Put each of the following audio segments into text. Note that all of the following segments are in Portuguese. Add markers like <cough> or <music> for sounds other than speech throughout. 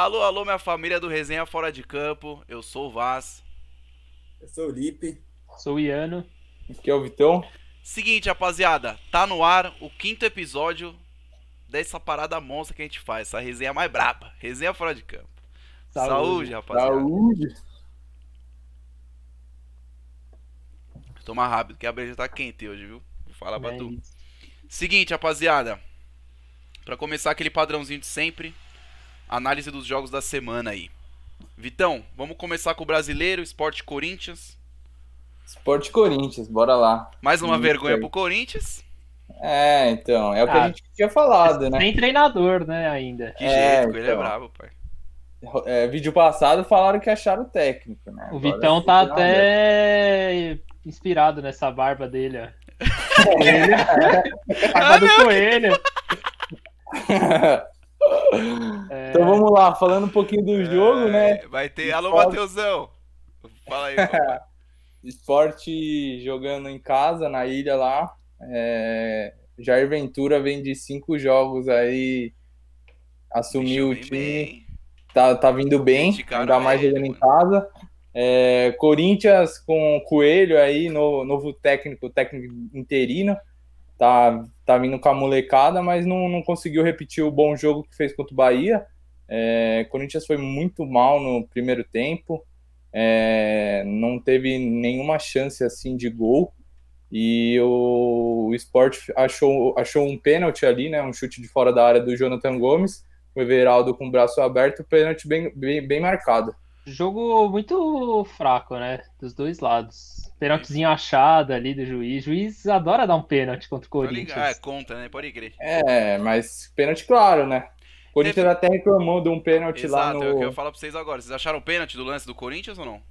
Alô, alô, minha família do Resenha Fora de Campo. Eu sou o Vaz. Eu sou o Lipe. Sou o Iano. Aqui é o Vitão. Seguinte, rapaziada, tá no ar o quinto episódio dessa parada monstra que a gente faz, essa resenha mais braba, resenha fora de campo. Saúde, Saúde rapaziada. Saúde. Toma rápido, que a breja tá quente hoje, viu? Vou falar pra é tu. Isso. Seguinte, rapaziada. Pra começar aquele padrãozinho de sempre, análise dos jogos da semana aí. Vitão, vamos começar com o brasileiro, Esporte Corinthians. Esporte Corinthians, bora lá. Mais uma vergonha pro Corinthians. É, então, é o que ah, a gente tinha falado, né? Tem treinador, né, ainda. Que é, jeito, então. ele é bravo, pai. É, vídeo passado falaram que acharam o técnico, né? O Agora Vitão tá até inspirado nessa barba dele, ó. Coelho. <laughs> barba do coelho. <laughs> É... Então vamos lá, falando um pouquinho do jogo, é... né? Vai ter. Alô, Matheusão! Fala aí. <laughs> Esporte jogando em casa, na ilha lá. É... Jair Ventura vem de cinco jogos aí, assumiu o time. Tá, tá vindo bem, ainda mais jogando em casa. É, Corinthians com Coelho aí, no, novo técnico, técnico interino. Tá, tá vindo com a molecada, mas não, não conseguiu repetir o bom jogo que fez contra o Bahia. É, Corinthians foi muito mal no primeiro tempo. É, não teve nenhuma chance assim de gol e o, o Sport achou, achou um pênalti ali, né, um chute de fora da área do Jonathan Gomes, o Everaldo com o braço aberto, pênalti bem, bem, bem marcado. Jogo muito fraco, né, dos dois lados. Pênaltizinho achado ali do juiz. O juiz adora dar um pênalti contra o Corinthians. Ah, é conta, né? Pode crer. É, mas pênalti claro, né? O Corinthians até reclamou de um pênalti lá no... Exato, é o que eu falo pra vocês agora. Vocês acharam o pênalti do lance do Corinthians ou não?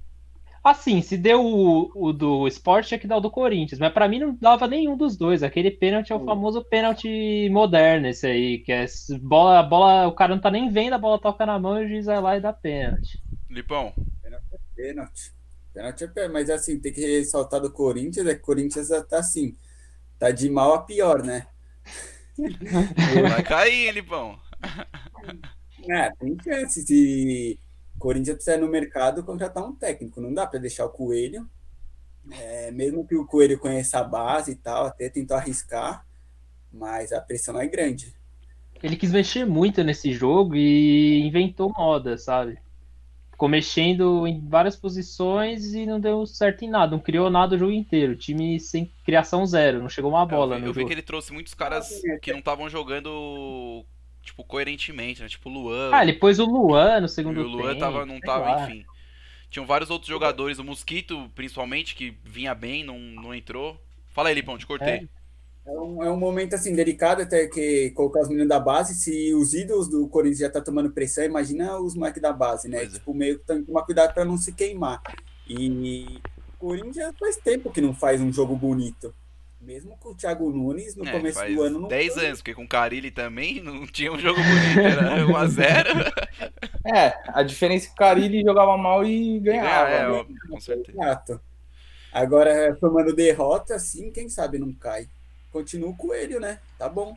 Assim, se deu o, o do Sport, tinha que dar o do Corinthians. Mas para mim não dava nenhum dos dois. Aquele pênalti é o famoso pênalti moderno, esse aí. Que é bola, bola, o cara não tá nem vendo, a bola toca na mão e o juiz vai lá e dá pênalti. Lipão. Pênalti é pênalti. É pênalti. Mas assim, tem que ressaltar do Corinthians, é que o Corinthians tá assim. Tá de mal a pior, né? <laughs> Vai cair, Lipão. É, tem chance. Se Corinthians precisa no mercado contratar um técnico. Não dá para deixar o Coelho. É, mesmo que o Coelho conheça a base e tal, até tentou arriscar, mas a pressão é grande. Ele quis mexer muito nesse jogo e inventou moda, sabe? Ficou mexendo em várias posições e não deu certo em nada. Não criou nada o jogo inteiro. time sem criação zero. Não chegou uma bola. Eu, vi, eu vi que ele trouxe muitos caras que não estavam jogando tipo, coerentemente, né? Tipo o Luan. Ah, ele pôs o Luan no segundo tempo. E o Luan tempo, tava, não tava, lá. enfim. Tinham vários outros jogadores, o Mosquito, principalmente, que vinha bem, não, não entrou. Fala aí, Lipão, te cortei. É. É um, é um momento assim delicado até que colocar os meninos da base. Se os ídolos do Corinthians já tá tomando pressão, imagina os moleques da base, né? Pois é. tipo, é. meio que tem que tomar cuidado para não se queimar. E o Corinthians faz tempo que não faz um jogo bonito. Mesmo com o Thiago Nunes no é, começo do ano. 10 anos, porque com o Carilli também não tinha um jogo bonito, era <laughs> 1x0. é, a diferença é que o Carilli jogava mal e ganhava. É, né? com certeza. Exato. Agora, tomando derrota, assim, quem sabe não cai. Continua com ele, né? Tá bom.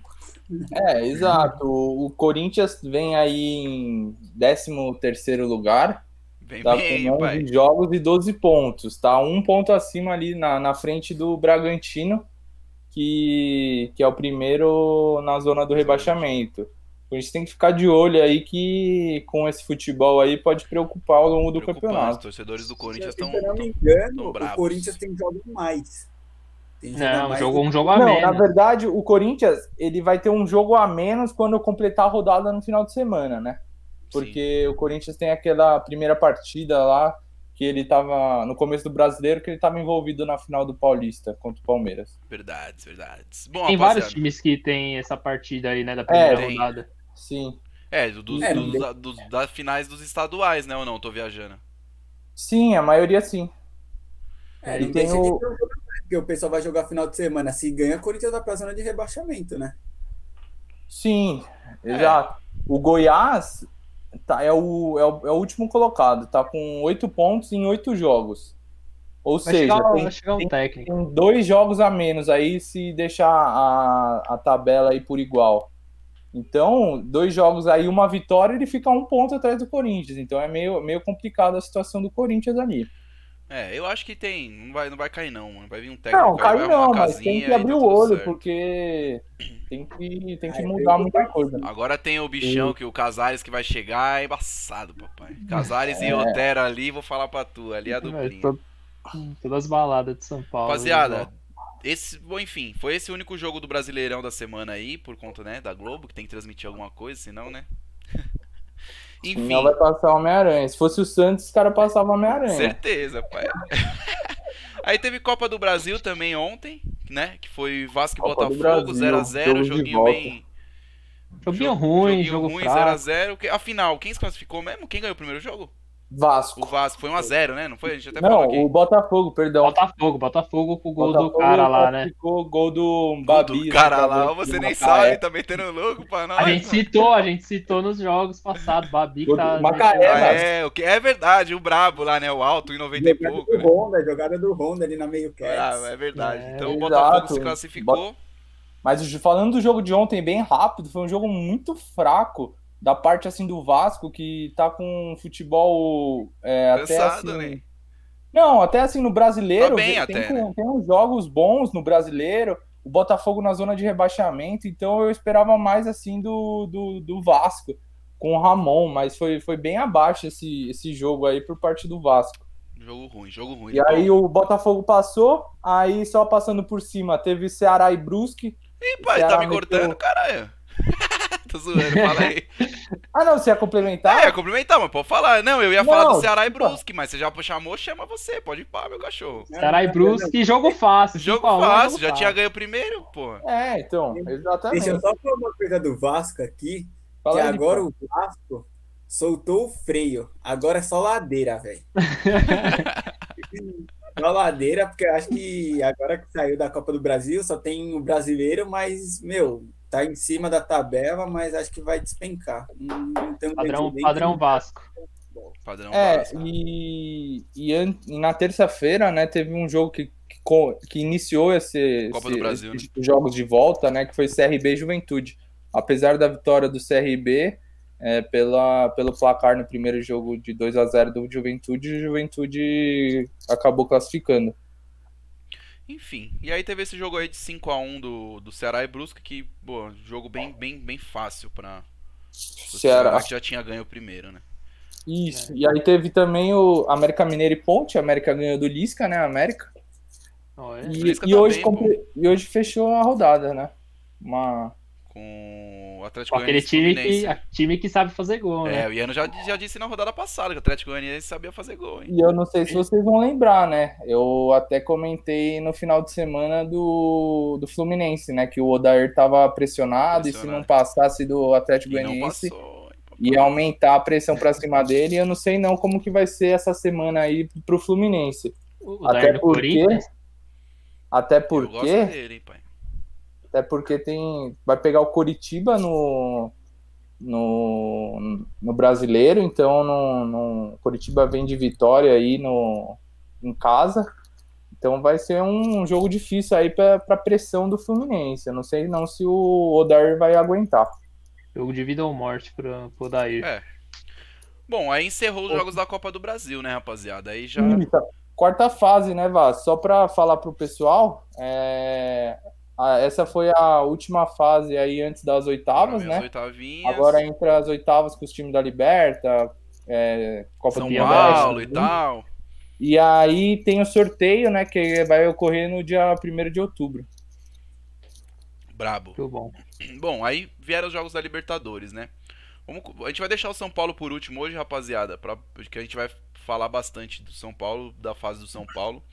É, exato. O Corinthians vem aí em 13 terceiro lugar. Vem tá bem, com 11 pai. jogos e 12 pontos. Tá um ponto acima ali na, na frente do Bragantino que, que é o primeiro na zona do rebaixamento. A gente tem que ficar de olho aí que com esse futebol aí pode preocupar ao longo do campeonato. Os torcedores do Corinthians estão. Se eu não me engano, o Corinthians tem jogo mais. Tem não, mais jogo, um jogo a não, menos. Na verdade, o Corinthians ele vai ter um jogo a menos quando completar a rodada no final de semana, né? Porque Sim. o Corinthians tem aquela primeira partida lá que ele estava no começo do brasileiro, que ele estava envolvido na final do Paulista contra o Palmeiras. Verdades, verdades. Bom, tem vários times que tem essa partida aí, né, da primeira é, rodada. Sim. É, dos, é, dos, dos, das finais dos estaduais, né, ou não? Tô viajando. Sim, a maioria sim. É, e tem o... Porque o pessoal vai jogar final de semana. Se ganha, o Corinthians vai pra zona de rebaixamento, né? Sim, exato. O Goiás tá, é, o, é, o, é o último colocado, tá com oito pontos em oito jogos. Ou vai seja, chegar, tem, chegar um tem, tem, dois jogos a menos aí se deixar a, a tabela aí por igual. Então, dois jogos aí, uma vitória, ele fica um ponto atrás do Corinthians. Então é meio, meio complicado a situação do Corinthians ali. É, eu acho que tem. Não vai, não vai cair, não. Vai vir um técnico. Não, cai não, mas tem que abrir tá o olho, certo. porque tem que, tem que mudar muita coisa. Agora tem o bichão e... que o Casares que vai chegar é embaçado, papai. Casares é. e Otero ali, vou falar pra tu. Ali é a duplinha. Tô... Todas as baladas de São Paulo. Rapaziada, esse, bom, enfim, foi esse o único jogo do Brasileirão da semana aí, por conta, né, da Globo, que tem que transmitir alguma coisa, senão, né? Enfim. Não vai passar Homem-Aranha. Se fosse o Santos, os caras passavam Homem-Aranha. Certeza, pai. <laughs> Aí teve Copa do Brasil também ontem, né? Que foi Vasco e Botafogo, 0x0, joguinho bem. Joguinho ruim, joguinho jogo ruim, 0x0. Afinal, quem se classificou mesmo? Quem ganhou o primeiro jogo? Vasco. O Vasco foi 1x0, né? Não foi? A gente até Não, falou aqui. o Botafogo, perdão. Botafogo, Botafogo com o gol Botafogo do cara lá, né? Ficou gol do Babi. Do cara lá, você nem sabe, tá metendo louco pra nós. A gente citou, a gente citou nos jogos passados, Babi que tá. Macaé, ah, é, o que é verdade, o brabo lá, né? O alto em 90 e pouco. Do né? Honda, jogada do Honda ali na meio cast. Ah, é verdade. É, então exato. o Botafogo se classificou. Mas falando do jogo de ontem bem rápido, foi um jogo muito fraco da parte assim do Vasco que tá com futebol é, até assim, né? Não, até assim no brasileiro tá bem tem, até, tem, né? tem uns jogos bons no brasileiro. O Botafogo na zona de rebaixamento, então eu esperava mais assim do, do, do Vasco com o Ramon, mas foi, foi bem abaixo esse, esse jogo aí por parte do Vasco. Jogo ruim, jogo ruim. E aí o Botafogo passou, aí só passando por cima teve Ceará e Brusque. Ih, pai, tá me meteu... cortando, caralho. <laughs> Tô zoando, fala aí. <laughs> ah, não, você ia complementar? É, ia complementar, mas pode falar. Não, eu ia não, falar do Ceará e Brusque, mas você já chamou, chama você. Pode ir pra meu cachorro. Ceará e Brusque, jogo fácil. Jogo fácil, já tinha ganho primeiro, pô. É, então, exatamente. Deixa eu só falar uma coisa do Vasco aqui, fala que aí, agora pô. o Vasco soltou o freio. Agora é só ladeira, velho. <laughs> só ladeira, porque eu acho que agora que saiu da Copa do Brasil, só tem o brasileiro, mas, meu, tá em cima da tabela, mas acho que vai despencar. Não, não padrão, padrão Vasco. Padrão é, Vasco. E, e, e na terça-feira, né, teve um jogo que, que, que iniciou esse, Copa esse, do Brasil, esses né? jogos de volta, né, que foi CRB Juventude. Apesar da vitória do CRB, é, pela, pelo placar no primeiro jogo de 2 a 0 do Juventude, o Juventude acabou classificando. Enfim, e aí teve esse jogo aí de 5 a 1 do, do Ceará e Brusca, que, pô, jogo bem, bem, bem fácil para Ceará. Ceará, que já tinha ganho o primeiro, né? Isso, é. e aí teve também o América Mineiro e Ponte, a América ganhou do Lisca, né, América. Oh, é. E, e, tá hoje, bem, e hoje fechou a rodada, né? Uma com o Atlético Goianiense. Aquele time que, time que sabe fazer gol, né? É, o Iano já, já disse na rodada passada que o Atlético Goianiense sabia fazer gol, hein? E eu não sei se vocês vão lembrar, né? Eu até comentei no final de semana do, do Fluminense, né? Que o Odair tava pressionado, pressionado. e se não passasse do Atlético Goianiense ia aumentar a pressão para cima dele. E eu não sei não como que vai ser essa semana aí pro Fluminense. O até porque, até porque, dele, pai até porque tem vai pegar o Coritiba no, no, no brasileiro, então no, no Coritiba vem de vitória aí no, em casa. Então vai ser um jogo difícil aí para pressão do Fluminense. Eu não sei não se o Odair vai aguentar. Jogo de vida ou morte para o Odair. É. Bom, aí encerrou os jogos da Copa do Brasil, né, rapaziada? Aí já. Quarta fase, né, Vaz? Só para falar pro pessoal, é... Ah, essa foi a última fase aí antes das oitavas, né? Agora entre as oitavas com os times da Liberta, é, Copa São do Paulo e tal. E aí tem o sorteio, né? Que vai ocorrer no dia 1 de outubro. Brabo. Muito bom. Bom, aí vieram os jogos da Libertadores, né? Vamos, a gente vai deixar o São Paulo por último hoje, rapaziada, pra, porque a gente vai falar bastante do São Paulo, da fase do São Paulo.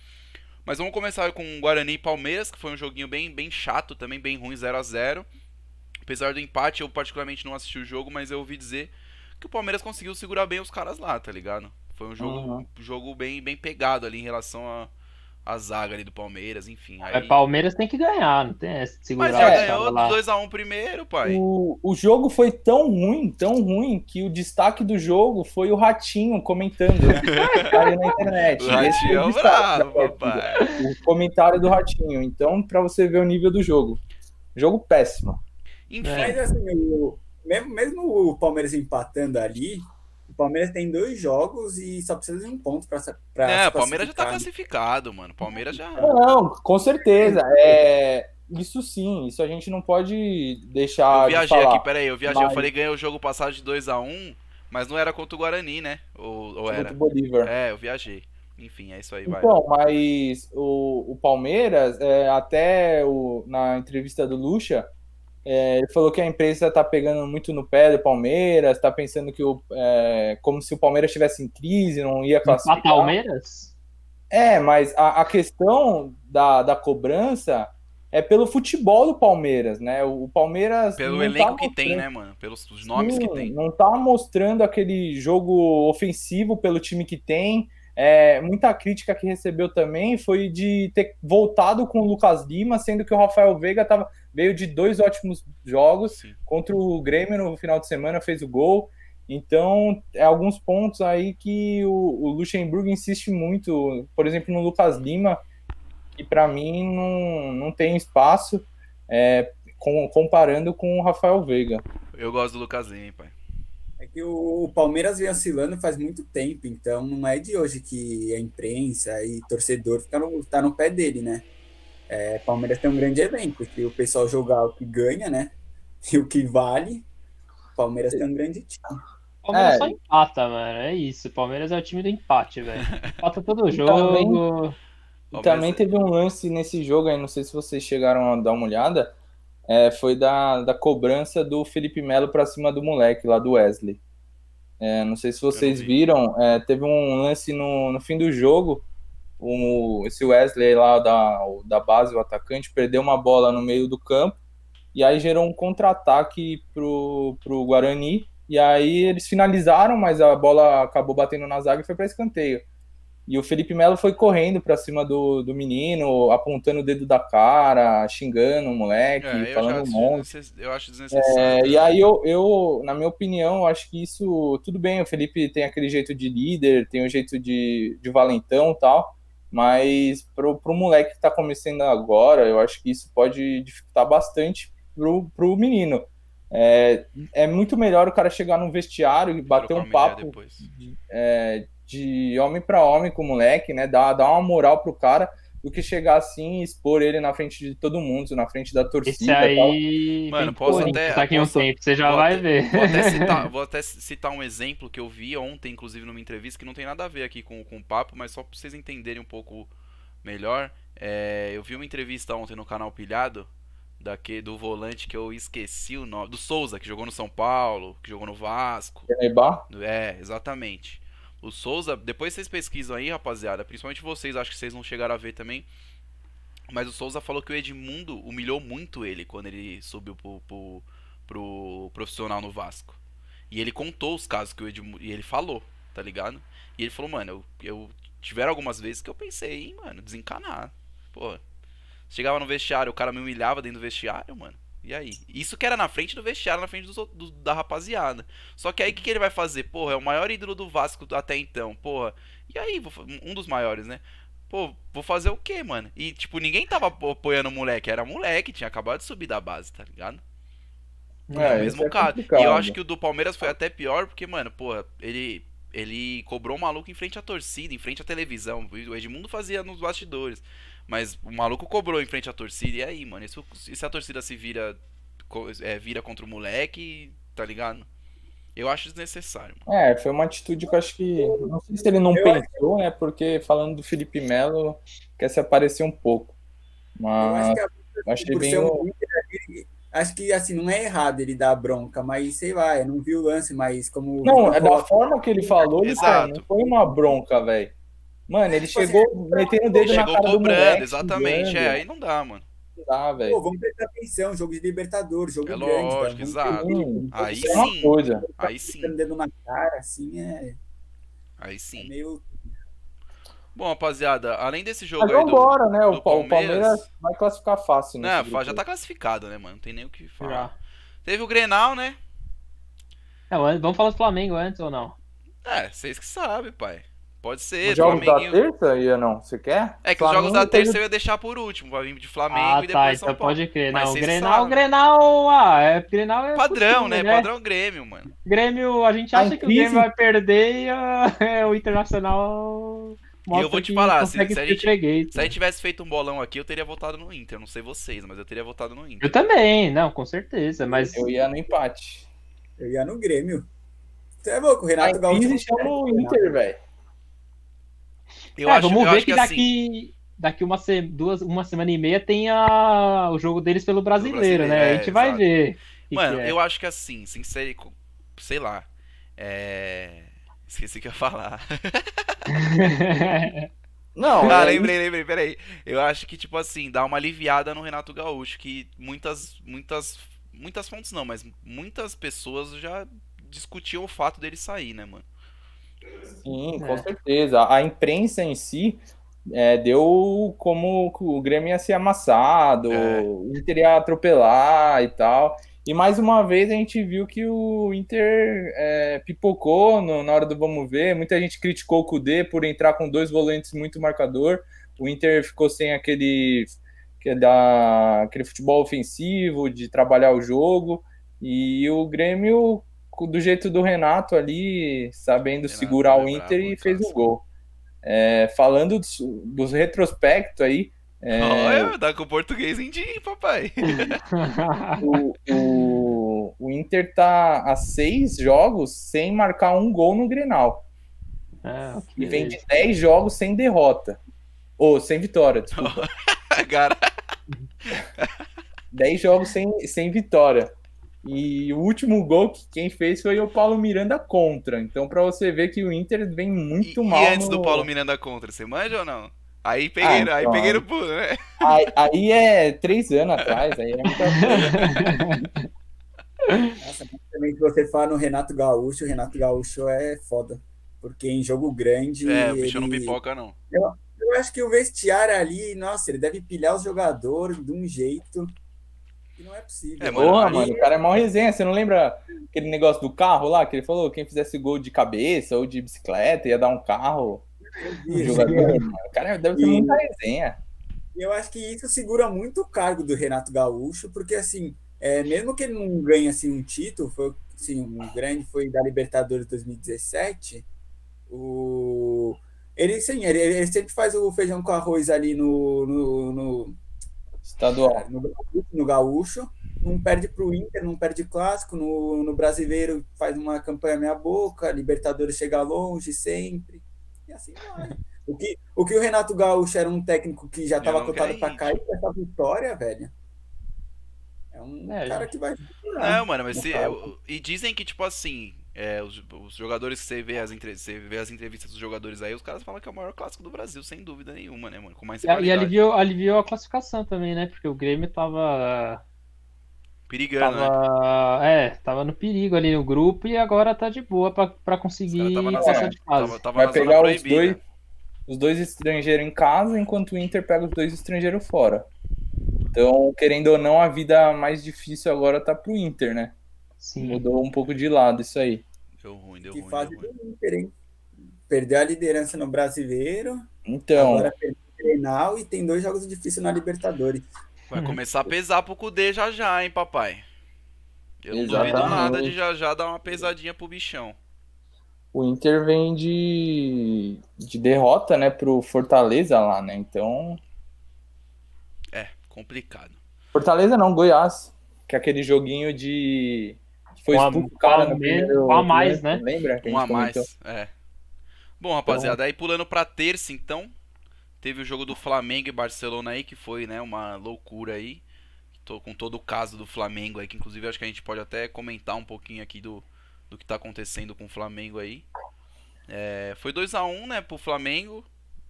Mas vamos começar com Guarani e Palmeiras, que foi um joguinho bem, bem chato, também bem ruim, 0 a 0 Apesar do empate, eu particularmente não assisti o jogo, mas eu ouvi dizer que o Palmeiras conseguiu segurar bem os caras lá, tá ligado? Foi um jogo, uhum. jogo bem, bem pegado ali em relação a, a zaga ali do Palmeiras, enfim. Aí... É, Palmeiras tem que ganhar, não tem essa segurar. Mas já ganhou 2x1 um primeiro, pai. O, o jogo foi tão ruim, tão ruim, que o destaque do jogo foi o Ratinho comentando, né? <laughs> Aí na internet. O Ratinho é o bravo, papai. O comentário do Ratinho. Então, pra você ver o nível do jogo. Jogo péssimo. Enfim. Mas assim, o, mesmo, mesmo o Palmeiras empatando ali, Palmeiras tem dois jogos e só precisa de um ponto pra. pra é, o Palmeiras já tá classificado, mano. O Palmeiras já. Não, com certeza. É, isso sim, isso a gente não pode deixar. Eu viajei de aqui, peraí, eu viajei. Mas... Eu falei ganhei o jogo passado de 2x1, mas não era contra o Guarani, né? Ou, ou era? Contra o Bolívar. É, eu viajei. Enfim, é isso aí, vai. Então, mas o, o Palmeiras, é, até o, na entrevista do Lucha, é, ele falou que a imprensa está pegando muito no pé do Palmeiras, está pensando que o, é, como se o Palmeiras estivesse em crise, não ia classificar. Palmeiras? É, mas a, a, questão da, da cobrança é pelo futebol do Palmeiras, né? O, o Palmeiras. Pelo elenco tá que tem, né, mano? Pelos nomes Sim, que tem. Não tá mostrando aquele jogo ofensivo pelo time que tem. É, muita crítica que recebeu também foi de ter voltado com o Lucas Lima, sendo que o Rafael Veiga tava, veio de dois ótimos jogos Sim. contra o Grêmio no final de semana, fez o gol. Então, é alguns pontos aí que o, o Luxemburgo insiste muito, por exemplo, no Lucas Lima, que para mim não, não tem espaço é, com, comparando com o Rafael Veiga. Eu gosto do Lucas Lima, pai. É que o Palmeiras vem oscilando faz muito tempo, então não é de hoje que a imprensa e torcedor fica no, tá no pé dele, né? É, Palmeiras tem um grande elenco, se o pessoal jogar o que ganha, né? E o que vale, Palmeiras tem um grande time. Palmeiras é. só empata, mano. É isso. Palmeiras é o time do empate, velho. Empata todo jogo. Também, também teve um lance nesse jogo aí, não sei se vocês chegaram a dar uma olhada é, foi da, da cobrança do Felipe Melo para cima do moleque lá do Wesley. É, não sei se vocês viram, é, teve um lance no, no fim do jogo. O, esse Wesley lá da, da base, o atacante, perdeu uma bola no meio do campo e aí gerou um contra-ataque pro, pro Guarani. E aí eles finalizaram, mas a bola acabou batendo na zaga e foi para escanteio. E o Felipe Melo foi correndo para cima do, do menino, apontando o dedo da cara, xingando o moleque, é, falando um monte. Eu acho desnecessário. É, e aí eu, eu, na minha opinião, acho que isso, tudo bem, o Felipe tem aquele jeito de líder, tem o um jeito de, de valentão e tal, mas pro, pro moleque que tá começando agora, eu acho que isso pode dificultar bastante pro, pro menino. É, é muito melhor o cara chegar no vestiário e bater um papo é, de homem para homem com o moleque, né? Dar, dar uma moral pro cara do que chegar assim e expor ele na frente de todo mundo, na frente da torcida. Esse aí, Mano, posso até. Daqui posso, um tempo, você já vai até, ver. Vou até, citar, <laughs> vou até citar um exemplo que eu vi ontem, inclusive, numa entrevista, que não tem nada a ver aqui com, com o papo, mas só pra vocês entenderem um pouco melhor. É, eu vi uma entrevista ontem no canal Pilhado, daqui, do volante que eu esqueci o nome. Do Souza, que jogou no São Paulo, que jogou no Vasco. É, exatamente. O Souza, depois vocês pesquisam aí, rapaziada, principalmente vocês, acho que vocês não chegaram a ver também. Mas o Souza falou que o Edmundo humilhou muito ele quando ele subiu pro, pro, pro profissional no Vasco. E ele contou os casos que o Edmundo. E ele falou, tá ligado? E ele falou, mano, eu, eu tiveram algumas vezes que eu pensei em, mano, desencanar. Pô, chegava no vestiário, o cara me humilhava dentro do vestiário, mano. E aí? Isso que era na frente do vestiário, na frente do, do, da rapaziada. Só que aí o que, que, ele vai fazer? Porra, é o maior ídolo do Vasco até então. Porra. E aí? Um dos maiores, né? Pô, vou fazer o quê, mano? E, tipo, ninguém tava apoiando o moleque. Era moleque, tinha acabado de subir da base, tá ligado? É, é o mesmo é caso. E eu acho que o do Palmeiras foi até pior, porque, mano, porra, ele. Ele cobrou o maluco em frente à torcida, em frente à televisão. O Edmundo fazia nos bastidores. Mas o maluco cobrou em frente à torcida. E aí, mano? Isso, e se a torcida se vira, é, vira contra o moleque, tá ligado? Eu acho desnecessário. Mano. É, foi uma atitude que eu acho que. Não sei se ele não eu pensou, acho... né? Porque falando do Felipe Melo, quer se aparecer um pouco. Mas. Eu acho que achei bem. Um... Acho que assim, não é errado ele dar bronca, mas sei lá, eu não vi o lance, mas como. Não, é da forma que ele <laughs> falou, ele Exato. não foi uma bronca, velho. Mano, ele tipo assim, chegou metendo o dedo na cara cobrando, do moleque. Exatamente, é, aí não dá, mano. Não dá, velho. Pô, vamos prestar atenção, jogo de Libertadores, jogo é grande. Lógico, exato. aí sim. É uma coisa. Aí sim. dedo na cara, assim, é... Aí sim. É meio... Bom, rapaziada, além desse jogo Mas aí vambora, né? O, Palmeiras... o Palmeiras vai classificar fácil, né? Não, já tá classificado, né, mano? Não tem nem o que falar. Já. Teve o Grenal, né? É, vamos falar do Flamengo antes ou não? É, vocês que sabem, pai. Pode ser. Os jogos da terça ia não? Você quer? É que Flamengo os jogos da terça teve... eu ia deixar por último, pra vir de Flamengo ah, e depois tá, São então Paulo. pode crer. Não, o Grenal, Grenal, ah, é, Grenal é padrão, né? né? Padrão Grêmio, mano. Grêmio, a gente acha a que o Grêmio vai perder e uh, <laughs> o Internacional e eu vou te falar, se, se, a gente, se a gente tivesse feito um bolão aqui, eu teria votado no Inter. Não sei vocês, mas eu teria votado no Inter. Eu também, não, com certeza. Mas eu ia no empate. Eu ia no Grêmio. Você é louco, o Renato Gaúcho. chama o Inter, velho. É, acho, vamos ver que, que daqui, assim... daqui uma, se... Duas, uma semana e meia tem a... o jogo deles pelo brasileiro, brasileiro né? É, a gente vai ver. Mano, é. eu acho que assim, sincero, sei lá. É... Esqueci o que eu ia falar. <laughs> Não, ah, lembrei, lembrei, peraí. Eu acho que, tipo assim, dá uma aliviada no Renato Gaúcho, que muitas, muitas, muitas fontes não, mas muitas pessoas já discutiam o fato dele sair, né, mano? Sim, com é. certeza. A imprensa em si é, deu como o Grêmio ia ser amassado, é. o Inter ia atropelar e tal. E mais uma vez a gente viu que o Inter é, pipocou no, na hora do vamos ver. Muita gente criticou o Kudê por entrar com dois volantes muito marcador. O Inter ficou sem aquele, que é da, aquele futebol ofensivo, de trabalhar o jogo. E o Grêmio do jeito do Renato ali, sabendo Renato segurar o Inter e fez o gol. É, falando dos, dos retrospectos aí. É... Olha, dá com o português em dia, papai. <laughs> o, o, o, Inter tá a seis jogos sem marcar um gol no Grenal. Ah, okay. E vem de dez jogos sem derrota. Ou sem vitória, desculpa. <laughs> Cara. 10 jogos sem, sem vitória. E o último gol que quem fez foi o Paulo Miranda contra. Então, para você ver que o Inter vem muito e, mal. E antes no... do Paulo Miranda contra, você manja ou não? Aí peguei, ah, então. aí peguei no pulo, né? Aí, aí, é três anos atrás, aí é muita coisa. <laughs> Nossa, também que você fala no Renato Gaúcho, o Renato Gaúcho é foda. Porque em jogo grande. É, o bicho ele... não pipoca, não. Eu, eu acho que o vestiário ali, nossa, ele deve pilhar os jogadores de um jeito que não é possível. É, mano, Porra, mano, o cara é mó resenha. Você não lembra aquele negócio do carro lá? Que ele falou quem fizesse gol de cabeça ou de bicicleta ia dar um carro. Um jogador, o cara deve ser e... muita resenha. Eu acho que isso segura muito o cargo do Renato Gaúcho, porque assim, é, mesmo que ele não ganhe assim, um título, foi assim, um grande foi da Libertadores 2017, o ele sim, ele, ele, sempre faz o feijão com arroz ali no, no, no Estadual. No, no Gaúcho, não perde para o Inter, não perde clássico. No, no Brasileiro faz uma campanha meia boca, Libertadores chega longe sempre. E assim vai. <laughs> O que, o que o Renato Gaúcho era um técnico que já estava cotado para cair com essa vitória, velho. É um é, cara que vai. Não, mano, mas se, e dizem que, tipo assim, é, os, os, jogadores que você vê, as você vê as entrevistas dos jogadores aí, os caras falam que é o maior clássico do Brasil, sem dúvida nenhuma, né, mano? Com mais e, e aliviou, aliviou a classificação também, né? Porque o Grêmio tava. Perigando, tava, né? É, tava no perigo ali no grupo e agora tá de boa pra, pra conseguir passar de fase. Tava, tava Vai pegar os dois, os dois estrangeiros em casa, enquanto o Inter pega os dois estrangeiros fora. Então, querendo ou não, a vida mais difícil agora tá pro Inter, né? Sim. Mudou um pouco de lado isso aí. Deu ruim, deu que ruim. Fase deu ruim. do Inter, hein? Perdeu a liderança no brasileiro. Então. Agora perdeu o Grenal e tem dois jogos difíceis na Libertadores. Vai começar a pesar pro Cudê já já, hein, papai? Eu não Exatamente. duvido nada de já já dar uma pesadinha pro bichão. O Inter vem de, de derrota, né, pro Fortaleza lá, né? Então. É, complicado. Fortaleza não, Goiás. Que é aquele joguinho de foi um expulso cara no primeiro... Um a mais, né? Lembra? Um a mais, é. Bom, rapaziada, então... aí pulando pra terça, então, teve o jogo do Flamengo e Barcelona aí, que foi, né, uma loucura aí. Tô com todo o caso do Flamengo aí, que inclusive acho que a gente pode até comentar um pouquinho aqui do, do que tá acontecendo com o Flamengo aí. É, foi 2 a 1 um, né, pro Flamengo.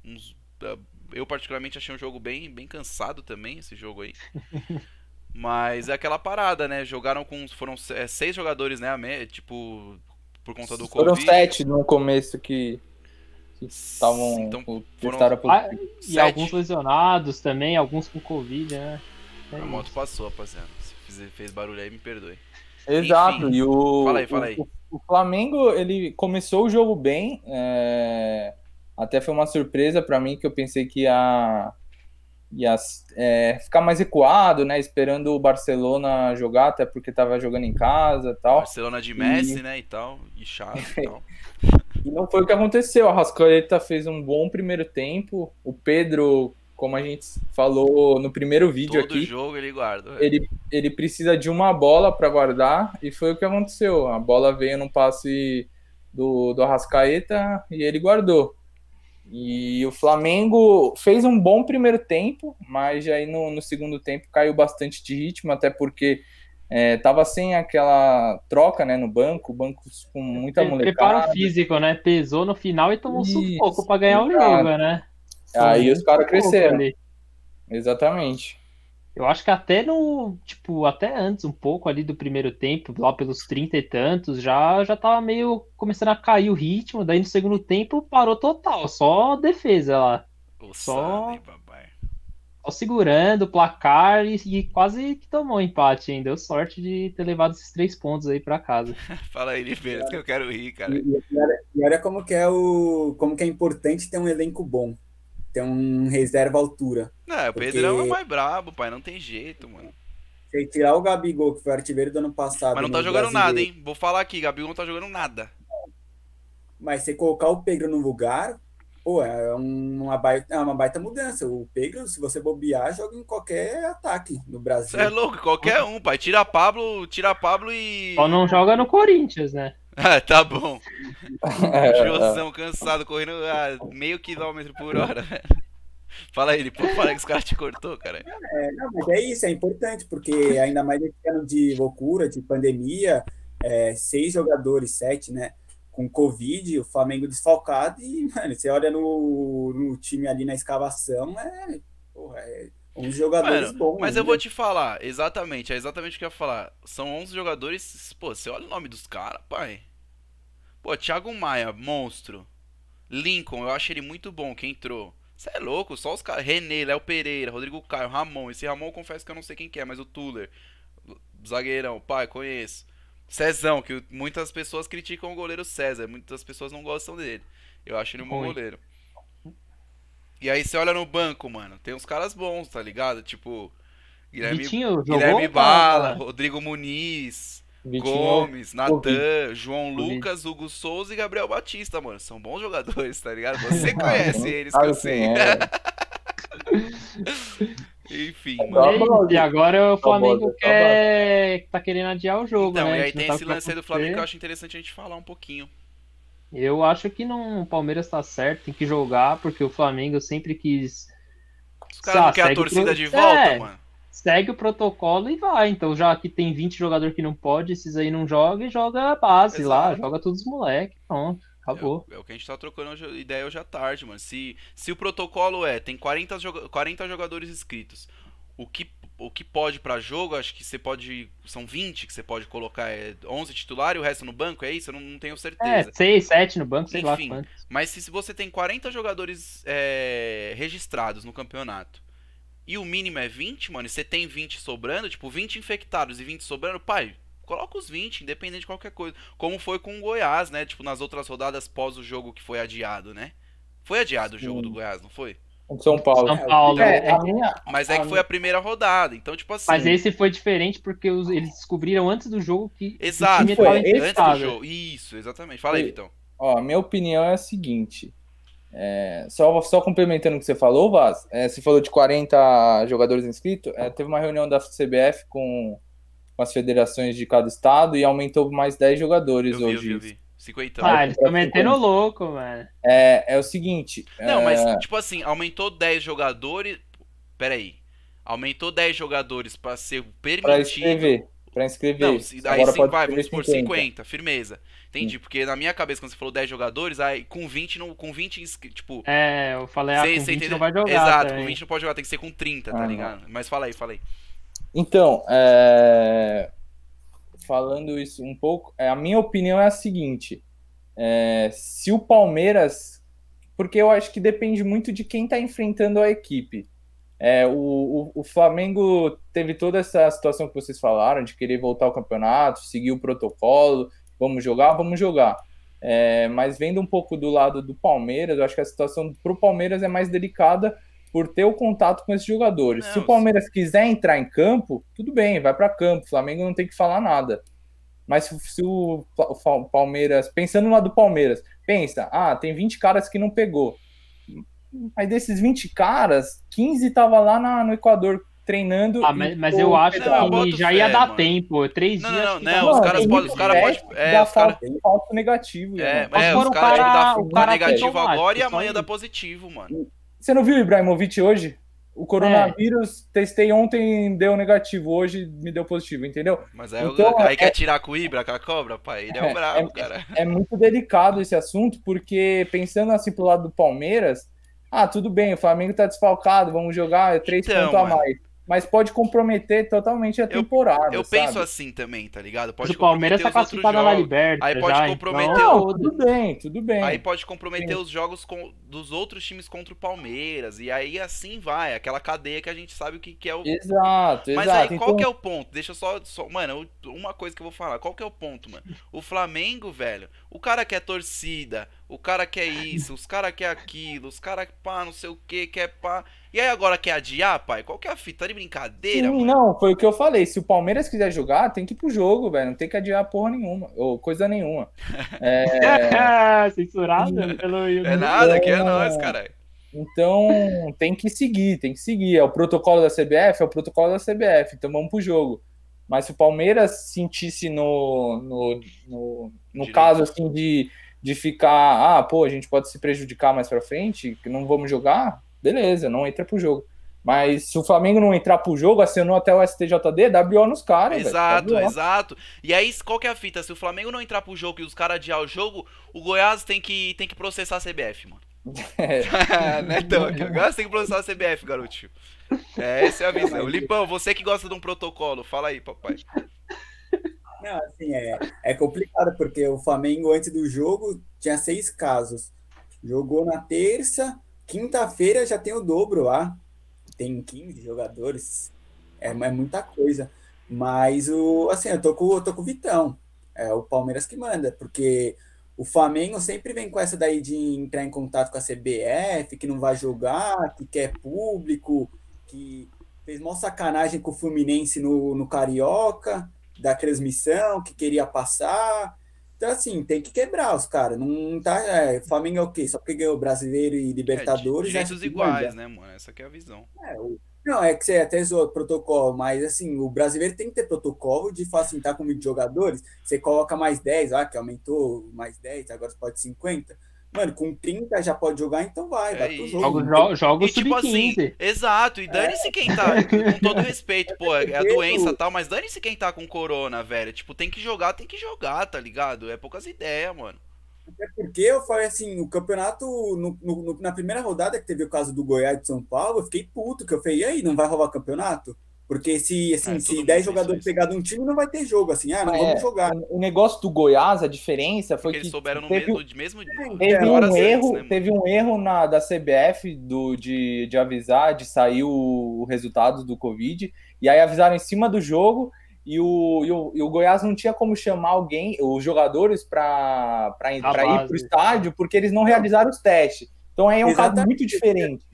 Uns, eu particularmente achei um jogo bem, bem cansado também, esse jogo aí. <laughs> Mas é aquela parada, né? Jogaram com. Foram é, seis jogadores, né? Tipo, por conta do foram Covid. Foram sete no começo que. Estavam. Então, foram... Por... Ah, e alguns lesionados também, alguns com Covid, né? É a moto passou, rapaziada. Se fez barulho aí, me perdoe. Exato, Enfim, e o. Fala aí, fala aí. O, o, Flamengo, ele começou o jogo bem. É Até foi uma surpresa para mim que eu pensei que ia, ia é, ficar mais recuado, né? Esperando o Barcelona jogar, até porque tava jogando em casa tal. Barcelona de Messi, e... né? E tal, e Chave e <laughs> tal. e não foi o que aconteceu. A Rascaeta fez um bom primeiro tempo. O Pedro como a gente falou no primeiro vídeo Todo aqui. jogo ele guarda. É. Ele, ele precisa de uma bola para guardar e foi o que aconteceu. A bola veio num passe do, do Arrascaeta e ele guardou. E o Flamengo fez um bom primeiro tempo, mas aí no, no segundo tempo caiu bastante de ritmo, até porque é, tava sem aquela troca né, no banco, banco com muita molecada. Preparo físico, né? Pesou no final e tomou um sufoco para ganhar o jogo, né? Aí os caras cresceram. Ali. Exatamente. Eu acho que até no, tipo, até antes um pouco ali do primeiro tempo, lá pelos 30 e tantos, já já tava meio começando a cair o ritmo, daí no segundo tempo parou total, só defesa lá. O só, só segurando o placar e, e, quase que tomou um empate ainda. Deu sorte de ter levado esses três pontos aí para casa. <laughs> Fala aí, Lipeira, que eu quero rir, cara. E, e, olha como que é o como que é importante ter um elenco bom ter um reserva altura. Não, o Pedrão é mais brabo, pai, não tem jeito, mano. Se tirar o Gabigol, que foi artilheiro do ano passado. Mas não tá jogando nada, hein? Vou falar aqui, Gabigol não tá jogando nada. Mas você colocar o Pedro no lugar, pô, é uma baita, é uma baita mudança. O Pedro, se você bobear, joga em qualquer ataque no Brasil. Você é louco, qualquer um, pai. Tira Pablo, tira Pablo e. Só não joga no Corinthians, né? <laughs> Ah, tá bom. É, Josão cansado, correndo a meio quilômetro por hora. <laughs> Fala aí, pô, fala que os caras te cortou, cara. É, não, mas é isso, é importante, porque ainda mais nesse ano de loucura, de pandemia, é, seis jogadores, sete, né? Com Covid, o Flamengo desfalcado, e, mano, você olha no, no time ali na escavação, é, porra, é 11 jogadores mano, bons. Mas eu vou te falar, exatamente, é exatamente o que eu ia falar. São 11 jogadores, pô, você olha o nome dos caras, pai. Pô, Thiago Maia, monstro. Lincoln, eu acho ele muito bom, que entrou. Você é louco, só os caras. René, Léo Pereira, Rodrigo Caio, Ramon. Esse Ramon eu confesso que eu não sei quem que é, mas o Tuller. Zagueirão, pai, conheço. Cezão, que muitas pessoas criticam o goleiro César, muitas pessoas não gostam dele. Eu acho ele um bom goleiro. E aí você olha no banco, mano, tem uns caras bons, tá ligado? Tipo, Guilherme, Vitinho, Guilherme Bala, Rodrigo Muniz, Vitinho, Gomes, Natan, João Lucas, Hugo Souza e Gabriel Batista, mano. São bons jogadores, tá ligado? <laughs> Você conhece eles, que eu sei. É. <laughs> Enfim, é mano. E agora o tá Flamengo tá quer... tá querendo adiar o jogo, então, né? E aí tem esse lance aí do Flamengo que eu acho interessante a gente falar um pouquinho. Eu acho que não, o Palmeiras tá certo, tem que jogar, porque o Flamengo sempre quis. Os caras não querem a torcida pro... de volta, é, mano. Segue o protocolo e vai. Então, já que tem 20 jogadores que não pode, esses aí não jogam, e joga a base Exato. lá, joga todos os moleques. Pronto, acabou. É, é, o que a gente tá trocando ideia hoje à tarde, mano. Se, se o protocolo é, tem 40, 40 jogadores inscritos, o que o que pode para jogo, acho que você pode. São 20 que você pode colocar. É 11 titular e o resto no banco, é isso? Eu não, não tenho certeza. É, 6, 7 no banco, sei Enfim, lá quantos. Mas se, se você tem 40 jogadores é, registrados no campeonato e o mínimo é 20, mano, e você tem 20 sobrando, tipo, 20 infectados e 20 sobrando, pai, coloca os 20, independente de qualquer coisa. Como foi com o Goiás, né? Tipo, nas outras rodadas pós o jogo que foi adiado, né? Foi adiado o jogo do Goiás, não foi? São Paulo. São Paulo. É, a minha, mas é que foi a primeira rodada, então tipo assim. Mas esse foi diferente porque os, eles descobriram antes do jogo que Exato, o time foi, antes do jogo. Isso, exatamente. Fala aí, Vitão. Ó, a minha opinião é a seguinte. É, só, só complementando o que você falou, Vaz, é, você falou de 40 jogadores inscritos, é, teve uma reunião da CBF com, com, as federações de cada estado e aumentou mais 10 jogadores eu hoje. Vi, eu vi, 50 Ah, eles estão metendo louco, mano. É, é o seguinte. Não, é... mas, tipo assim, aumentou 10 jogadores. Pera aí. Aumentou 10 jogadores pra ser permitido. Pra inscrever. Pra inscrever. Não, aí sim, vai, vamos por 50. 50, firmeza. Entendi, sim. porque na minha cabeça, quando você falou 10 jogadores, aí com 20, não, com 20 tipo. É, eu falei, ah, com 20 entendeu? não vai jogar. Exato, também. com 20 não pode jogar, tem que ser com 30, tá ligado? Mas fala aí, fala aí. Então, é falando isso um pouco, é, a minha opinião é a seguinte: é, se o Palmeiras, porque eu acho que depende muito de quem está enfrentando a equipe. É, o, o, o, Flamengo teve toda essa situação que vocês falaram de querer voltar ao campeonato, seguir o protocolo, vamos jogar, vamos jogar. É, mas vendo um pouco do lado do Palmeiras, eu acho que a situação para o Palmeiras é mais delicada por ter o contato com esses jogadores. Não, Se o Palmeiras quiser entrar em campo, tudo bem, vai para campo. O Flamengo não tem que falar nada. Mas se, se o, o Palmeiras, pensando lado do Palmeiras, pensa, ah, tem 20 caras que não pegou. Aí desses 20 caras, 15 estavam lá na, no Equador treinando. Ah, mas, mas eu acho não, que já fé, ia dar mano. tempo. Três não, dias. Não, não, não. Os caras podem. Os caras podem. É, os caras. Falso negativo. É, é os caras cara, tipo, dá negativo agora e amanhã dá positivo, mano. Você não viu o Ibrahimovic hoje? O coronavírus, é. testei ontem, deu negativo, hoje me deu positivo, entendeu? Mas aí, então, aí é, quer tirar com o Ibra, com a cobra, pai? Ele é, é bravo, é, cara. É muito delicado esse assunto, porque pensando assim pro lado do Palmeiras, ah, tudo bem, o Flamengo tá desfalcado, vamos jogar é três então, pontos a mais mas pode comprometer totalmente a temporada. Eu, eu penso assim também, tá ligado? Pode o Palmeiras tá classificado na Libertadores. Aí pode já, comprometer. Então... Não, tudo bem, tudo bem. Aí pode comprometer Sim. os jogos com, dos outros times contra o Palmeiras. E aí assim vai, aquela cadeia que a gente sabe o que, que é o. Exato, Mas exato. aí qual então... que é o ponto? Deixa só, só. Mano, uma coisa que eu vou falar. Qual que é o ponto, mano? O Flamengo, velho, o cara quer torcida, o cara quer isso, os cara quer aquilo, os cara pá, não sei o que, quer pá. E aí agora quer adiar, pai? Qual que é a fita? Tá de brincadeira, Sim, mano? Não, foi o que eu falei. Se o Palmeiras quiser jogar, tem que ir pro jogo, velho. Não tem que adiar porra nenhuma, ou coisa nenhuma. <laughs> É... <laughs> Censurado pelo É nada, que é nós, caralho. Então, tem que seguir, tem que seguir. É o protocolo da CBF, é o protocolo da CBF. Então vamos pro jogo. Mas se o Palmeiras sentisse no, no, no, no caso assim de, de ficar, ah, pô, a gente pode se prejudicar mais pra frente, que não vamos jogar, beleza, não entra pro jogo. Mas se o Flamengo não entrar pro jogo, assinou até o STJD, WO nos caras. Exato, exato. E aí, qual que é a fita? Se o Flamengo não entrar pro jogo e os caras adiar o jogo, o Goiás tem que, tem que processar a CBF, mano. É. Netão aqui. O Goiás tem que processar a CBF, garotinho. É, essa é a visão. Lipão, você que gosta de um protocolo, fala aí, papai. Não, assim, é, é complicado, porque o Flamengo, antes do jogo, tinha seis casos. Jogou na terça, Quinta-feira já tem o dobro lá. Tem 15 jogadores. É, é muita coisa. Mas o assim, eu tô com, eu tô com o Vitão. É o Palmeiras que manda, porque o Flamengo sempre vem com essa daí de entrar em contato com a CBF, que não vai jogar, que quer público, que fez mó sacanagem com o Fluminense no, no Carioca, da transmissão, que queria passar. Então, assim, tem que quebrar os caras. Não tá. É, Flamengo é o quê? Só porque ganhou brasileiro e Libertadores. É, jeitos iguais, né, mano? Essa é a visão. É, o... Não, é que você até zoou protocolo, mas assim, o brasileiro tem que ter protocolo de facilitar com 20 jogadores. Você coloca mais 10, ah, que aumentou mais 10, agora pode 50 Mano, com 30 já pode jogar, então vai, é, vai pro jogo. Joga, joga o tipo assim, Exato, e dane-se é. quem tá, com todo respeito, pô, é a doença e tal, mas dane-se quem tá com corona, velho. Tipo, tem que jogar, tem que jogar, tá ligado? É poucas ideias, mano. Até porque eu falei assim, o campeonato, no, no, na primeira rodada que teve o caso do Goiás de São Paulo, eu fiquei puto, que eu falei, e aí, não vai rolar campeonato? Porque se, assim, é, se 10 jogadores pegar de um time, não vai ter jogo, assim, ah, não é, vamos jogar. O negócio do Goiás, a diferença foi Porque que. Eles souberam teve, no mesmo, mesmo Teve um erro, né, teve um erro na, da CBF do, de, de avisar, de sair o, o resultado do Covid, e aí avisaram em cima do jogo. E o, e o, e o Goiás não tinha como chamar alguém, os jogadores, para ir para o estádio, porque eles não realizaram os testes. Então aí é um Exatamente. caso muito diferente.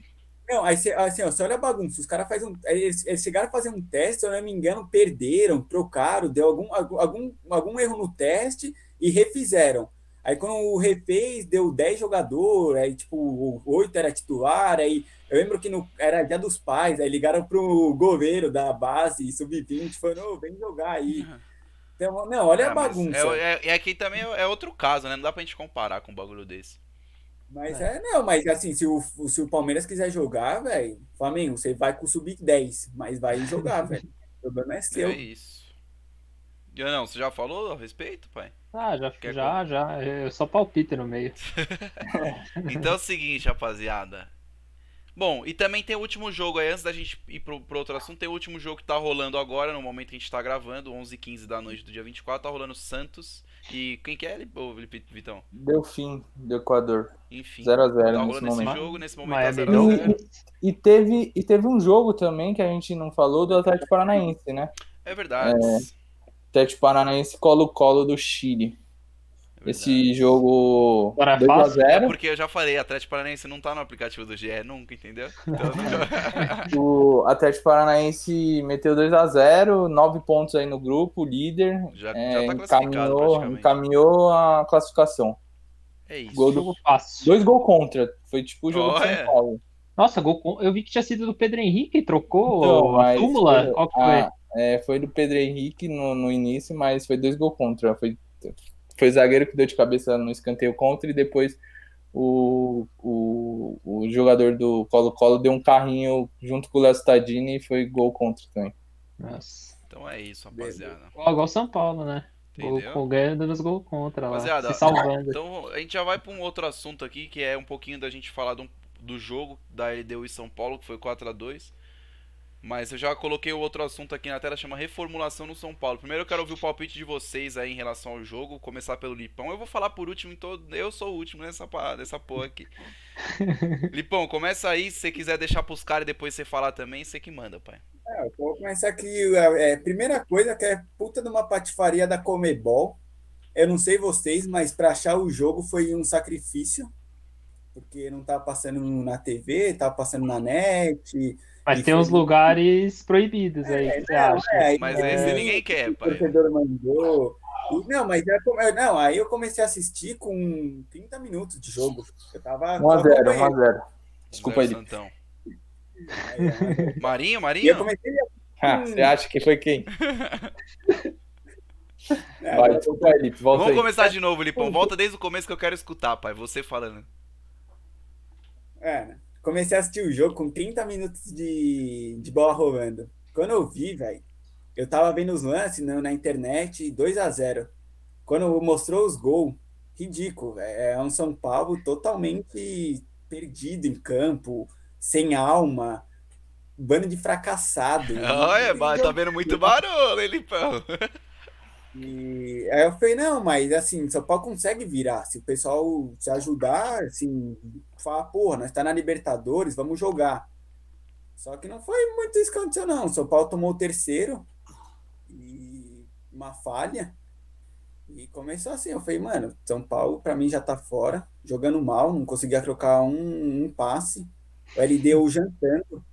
Não, aí você, assim, ó, você olha a bagunça, os caras fazem um. Eles, eles, chegaram a fazer um teste, se eu não me engano, perderam, trocaram, deu algum, algum, algum erro no teste e refizeram. Aí quando o refez, deu 10 jogadores, aí tipo, 8 era titular, aí eu lembro que no, era dia dos pais, aí ligaram pro governo da base, sub-20, falando, oh, vem jogar aí. Então, não, olha é, a bagunça. É, é, é, aqui também é, é outro caso, né? Não dá pra gente comparar com um bagulho desse. Mas é. é, não, mas assim, se o, se o Palmeiras quiser jogar, velho, Flamengo, você vai com o sub-10, mas vai jogar, velho. O problema é seu. É isso. E não, você já falou a respeito, pai? Ah, já, Quer já, já. Eu só palpite no meio. <laughs> então é o seguinte, rapaziada. Bom, e também tem o último jogo aí, antes da gente ir pro, pro outro assunto, tem o último jogo que tá rolando agora, no momento que a gente tá gravando, 11h15 da noite do dia 24, tá rolando Santos e quem que é ele, Vitão? Deu fim do Equador. Enfim. 0x0 tá nesse momento. jogo, nesse momento Miami tá 0 e, e, teve, e teve um jogo também que a gente não falou do Atlético Paranaense, né? É verdade. É, Atlético Paranaense colo-colo do Chile. Esse jogo 2x0. É porque eu já falei, Atlético Paranaense não tá no aplicativo do GE nunca, entendeu? Então, <laughs> o Atlético Paranaense meteu 2x0, 9 pontos aí no grupo, líder. Já, é, já tá encaminhou, encaminhou a classificação. É isso. Gol do... fácil. Dois gols contra. Foi tipo o jogo oh, do São é. Paulo. Nossa, gol, eu vi que tinha sido do Pedro Henrique, trocou então, a túmula? Foi, Qual que foi? Ah, é, foi do Pedro Henrique no, no início, mas foi dois gols contra. Foi foi zagueiro que deu de cabeça no escanteio contra e depois o, o, o jogador do Colo-Colo deu um carrinho junto com o Léo Stadini e foi gol contra também. Nossa. Então é isso, rapaziada. Igual o São Paulo, né? Entendeu? Gol, com ganho dando os gols contra rapaziada, lá, se salvando. Então a gente já vai para um outro assunto aqui, que é um pouquinho da gente falar do, do jogo da LDU e São Paulo, que foi 4 a 2 mas eu já coloquei o outro assunto aqui na tela, chama reformulação no São Paulo. Primeiro eu quero ouvir o palpite de vocês aí em relação ao jogo, começar pelo Lipão. Eu vou falar por último em todo. Eu sou o último nessa, nessa porra aqui. <laughs> Lipão, começa aí, se você quiser deixar pros caras e depois você falar também, você que manda, pai. É, eu vou começar aqui. É, é, primeira coisa que é puta de uma patifaria da Comebol. Eu não sei vocês, mas para achar o jogo foi um sacrifício. Porque não tá passando na TV, tá passando na net mas tem uns lugares proibidos aí, é, que você acha. É, mas é, esse ninguém quer, pai. O torcedor mandou. Não, mas é, não, aí eu comecei a assistir com 30 minutos de jogo. Eu tava. 1x0, 1x0. Desculpa aí. Santão. Marinho, Marinho? eu comecei a... <laughs> ah, você acha que foi quem? <laughs> Vai, desculpa aí, Lipe, volta Vamos aí. começar de novo, Lipão. Volta desde o começo que eu quero escutar, pai. Você falando. É, né? Comecei a assistir o jogo com 30 minutos de, de bola rolando. Quando eu vi, velho, eu tava vendo os lances na, na internet 2 a 0 Quando mostrou os gols, ridículo, véio. é um São Paulo totalmente perdido em campo, sem alma, bando de fracassado. Olha, tá vendo muito barulho, ele pão. <laughs> E aí eu falei, não, mas assim, São Paulo consegue virar. Se o pessoal se ajudar, assim, falar, porra, nós tá na Libertadores, vamos jogar. Só que não foi muito isso que aconteceu, não. São Paulo tomou o terceiro e uma falha. E começou assim, eu falei, mano, São Paulo para mim já tá fora, jogando mal, não conseguia trocar um, um passe. O LDU jantando,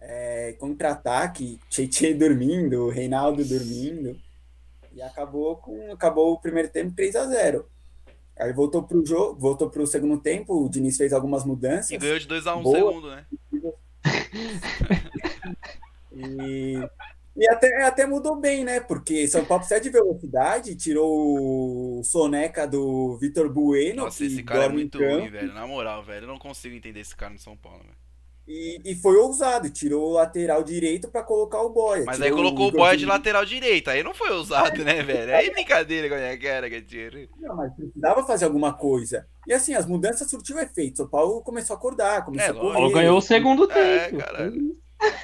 é, contra-ataque, Tietchan dormindo, Reinaldo dormindo. E acabou com acabou o primeiro tempo 3 a 0. Aí voltou pro jogo, voltou pro segundo tempo, o Diniz fez algumas mudanças. E ganhou de 2 a 1 um segundo, né? <laughs> e e até, até mudou bem, né? Porque São Paulo precisa de velocidade, tirou o soneca do Vitor Bueno. Nossa, esse cara é muito ruim, velho. Na moral, velho. Eu não consigo entender esse cara no São Paulo, velho. E, e foi ousado, tirou o lateral direito para colocar o Boia. Mas aí colocou o, o Boia de lateral direito, aí não foi ousado, né, velho? Aí brincadeira com a cara, Gatiro. Não, mas precisava fazer alguma coisa. E assim, as mudanças surtiu efeito. O Paulo começou a acordar, começou é, a correr. Paulo ganhou o segundo é, tempo. É,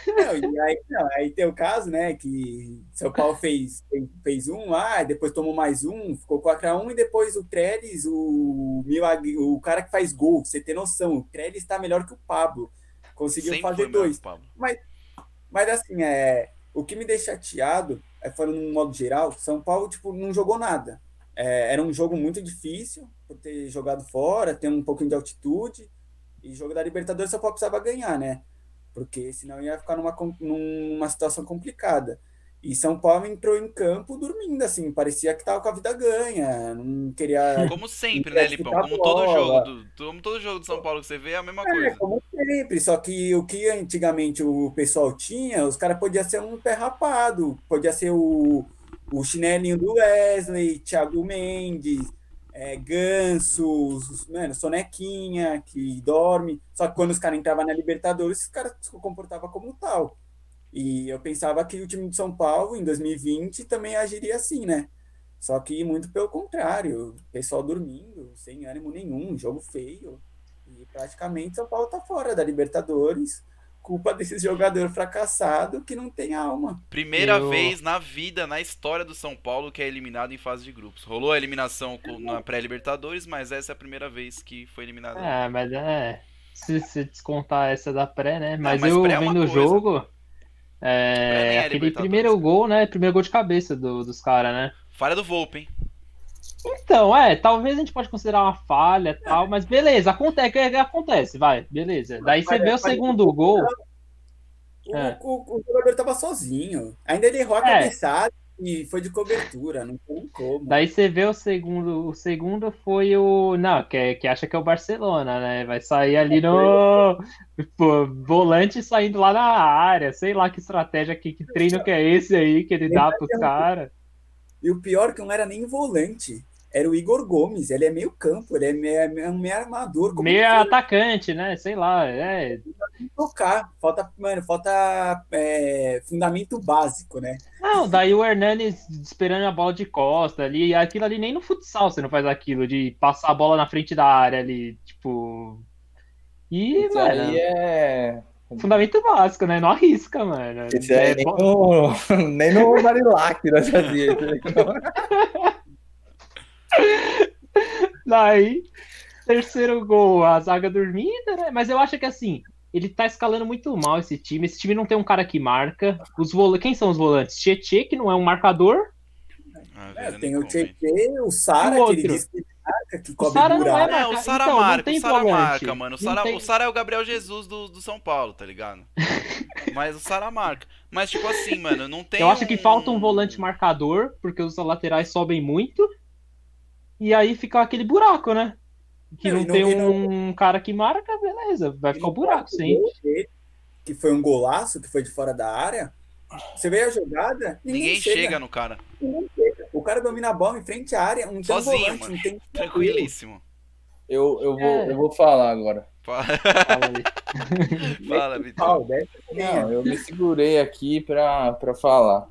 não, e aí, não, aí tem o caso, né, que São Paulo fez, fez um, ah, depois tomou mais um, ficou 4x1, e depois o Trellis, o, o cara que faz gol, você tem noção, o Trellis está melhor que o Pablo. Conseguiu Sempre fazer dois. Mas, mas assim, é, o que me deixa chateado, é, falando no modo geral, São Paulo tipo, não jogou nada. É, era um jogo muito difícil, por ter jogado fora, ter um pouquinho de altitude. E jogo da Libertadores São Paulo precisava ganhar, né? Porque senão ia ficar numa, numa situação complicada. E São Paulo entrou em campo dormindo, assim, parecia que tava com a vida ganha, não queria... Como sempre, né, Lipão? Como todo jogo, do, como todo jogo de São Paulo que você vê, é a mesma é, coisa. como sempre, só que o que antigamente o pessoal tinha, os caras podiam ser um pé rapado, podia ser o, o chinelinho do Wesley, Thiago Mendes, é, Ganso, mano, Sonequinha, que dorme, só que quando os caras entravam na Libertadores, os caras se comportavam como tal. E eu pensava que o time de São Paulo, em 2020, também agiria assim, né? Só que muito pelo contrário, pessoal dormindo, sem ânimo nenhum, jogo feio. E praticamente São Paulo tá fora da Libertadores, culpa desse <laughs> jogador fracassado que não tem alma. Primeira eu... vez na vida, na história do São Paulo, que é eliminado em fase de grupos. Rolou a eliminação na pré-Libertadores, mas essa é a primeira vez que foi eliminado. É, mas é. Se, se descontar essa da pré, né? Mas, não, mas eu é vendo o jogo. É, aquele primeiro gol, né? Primeiro gol de cabeça do, dos caras, né? Falha do Volpe, hein? Então, é, talvez a gente pode considerar uma falha e tal, mas beleza, acontece, acontece, vai, beleza. Daí você vê o segundo gol. O, é. o, o, jogador tava sozinho. Ainda ele errou a é. cabeçada e foi de cobertura, não tem como. Daí você vê o segundo, o segundo foi o. Não, que, que acha que é o Barcelona, né? Vai sair ali no. Pô, volante saindo lá na área. Sei lá que estratégia, que, que treino que é esse aí que ele dá pros caras. E o pior é que não era nem volante era o Igor Gomes. Ele é meio campo, ele é meio, é meio armador. meio atacante, né? Sei lá. É... Tocar. Falta, mano, falta é, fundamento básico, né? Não, daí o Hernani esperando a bola de costa ali. Aquilo ali nem no futsal você não faz aquilo, de passar a bola na frente da área ali, tipo. E, Isso mano. Aí é. Fundamento básico, né? Não arrisca, mano. Esse é, é nem, no, <laughs> nem no Marilac nós. <laughs> <laughs> Daí, terceiro gol, a zaga dormida, né? Mas eu acho que assim, ele tá escalando muito mal esse time. Esse time não tem um cara que marca. Os vol... Quem são os volantes? Tietê, que não é um marcador. Ah, é, tem o Tietê, o Sara, que ele diz que marca, que cobre o Sara não é, é, o Sara então, marca, o Sara marca, mano. O Sara, tem... o Sara é o Gabriel Jesus do, do São Paulo, tá ligado? <laughs> Mas o Sara marca. Mas, tipo assim, mano, não tem. Eu acho um... que falta um volante marcador, porque os laterais sobem muito. E aí fica aquele buraco, né? Que não, não, tem um não... cara que marca, beleza, vai ficar o um buraco, sim. Que foi um golaço, que foi de fora da área. Você vê a jogada, ninguém, ninguém chega. chega. no cara. O cara domina a bola em frente à área, um Sozinho, volante, mano. Não tem Tranquilíssimo. Eu, eu, vou, é. eu vou falar agora. Fala, Fala <laughs> Vitor. Não, eu me segurei aqui pra, pra falar.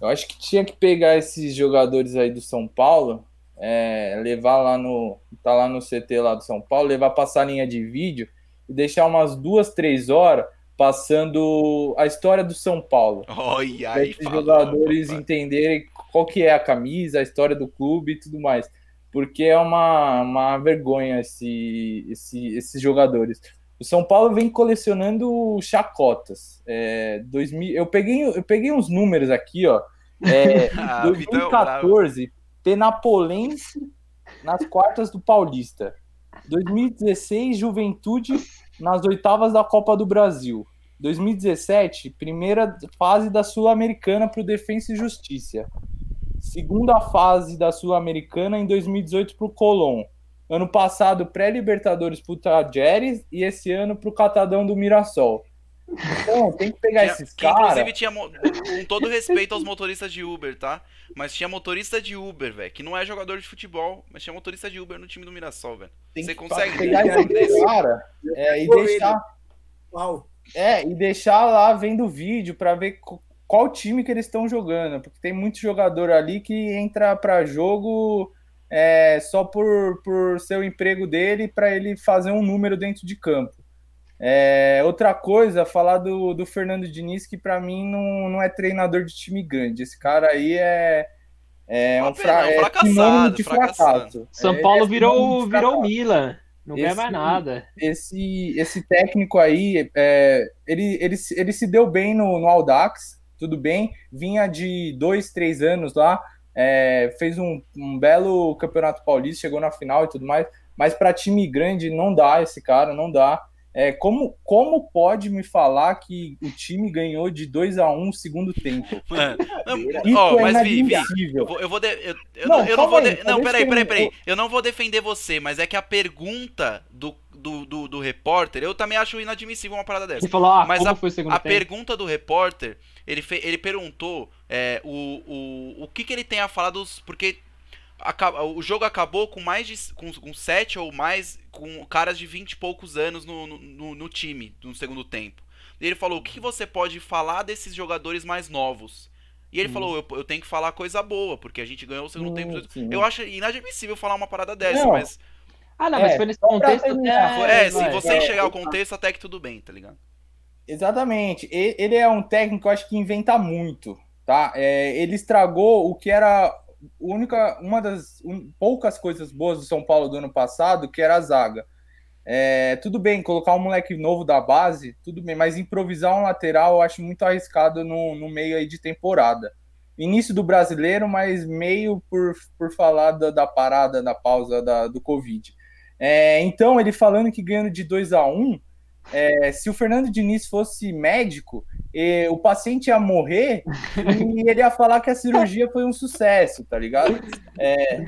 Eu acho que tinha que pegar esses jogadores aí do São Paulo é, levar lá no. tá lá no CT lá do São Paulo, levar passar linha de vídeo e deixar umas duas, três horas passando a história do São Paulo. Olha aí, os jogadores papai. entenderem qual que é a camisa, a história do clube e tudo mais. Porque é uma, uma vergonha esse, esse, esses jogadores. O São Paulo vem colecionando chacotas. É, 2000, eu, peguei, eu peguei uns números aqui, ó. É, <laughs> ah, 2014, Penapolense nas quartas do Paulista. 2016, Juventude nas oitavas da Copa do Brasil. 2017, primeira fase da Sul-Americana para o Defensa e Justiça. Segunda fase da Sul-Americana em 2018 para o Colón. Ano passado, pré-Libertadores para o Tajeres e esse ano para o Catadão do Mirassol. Então, tem que pegar tinha, esses caras. Inclusive, tinha, com todo respeito aos motoristas de Uber, tá? Mas tinha motorista de Uber, velho, que não é jogador de futebol, mas tinha motorista de Uber no time do Mirassol, velho. Você consegue pegar esse cara é, e deixar. Uau. É, e deixar lá vendo o vídeo para ver qual time que eles estão jogando, porque tem muito jogador ali que entra para jogo é, só por, por ser o emprego dele para ele fazer um número dentro de campo. É, outra coisa, falar do, do Fernando Diniz, que para mim não, não é treinador de time grande. Esse cara aí é, é um, fra é fracassado, de fracasso. São é, Paulo virou, virou Milan. Não esse, ganha mais nada. Esse, esse técnico aí, é, ele, ele, ele se deu bem no, no Audax, tudo bem. Vinha de dois, três anos lá, é, fez um, um belo campeonato paulista, chegou na final e tudo mais. Mas para time grande não dá esse cara, não dá. É, como, como pode me falar que o time ganhou de 2 a 1 um segundo tempo? <laughs> Mano, Isso oh, é mas Vi, Vi, eu vou de, eu, eu não, eu não vou de, não, peraí, peraí, peraí. Eu não vou defender você, mas é que a pergunta do, do, do, do repórter, eu também acho inadmissível uma parada dessa. Ele falou, ah, mas a, foi o a pergunta do repórter, ele, fe, ele perguntou é, o, o, o que, que ele tem a falar dos. Porque o jogo acabou com mais de com, com sete ou mais com caras de vinte e poucos anos no, no, no, time no segundo tempo. E ele falou: o que, você pode falar desses jogadores mais novos? E ele hum. falou: eu, eu, tenho que falar coisa boa, porque a gente ganhou o segundo hum, tempo. Sim. Eu acho inadmissível falar uma parada dessa, não. mas. Ah, não, mas é, foi nesse contexto. É, é, se você é, enxergar o contexto, até que tudo bem, tá ligado? Exatamente. Ele é um técnico, eu acho que inventa muito, tá? É, ele estragou o que era única, uma das um, poucas coisas boas do São Paulo do ano passado, que era a zaga. É, tudo bem, colocar um moleque novo da base, tudo bem, mas improvisar um lateral eu acho muito arriscado no, no meio aí de temporada. início do brasileiro, mas meio por, por falar da, da parada, da pausa da, do Covid. É, então, ele falando que ganhando de 2 a 1 um, é, se o Fernando Diniz fosse médico, e, o paciente ia morrer e ele ia falar que a cirurgia foi um sucesso, tá ligado? É,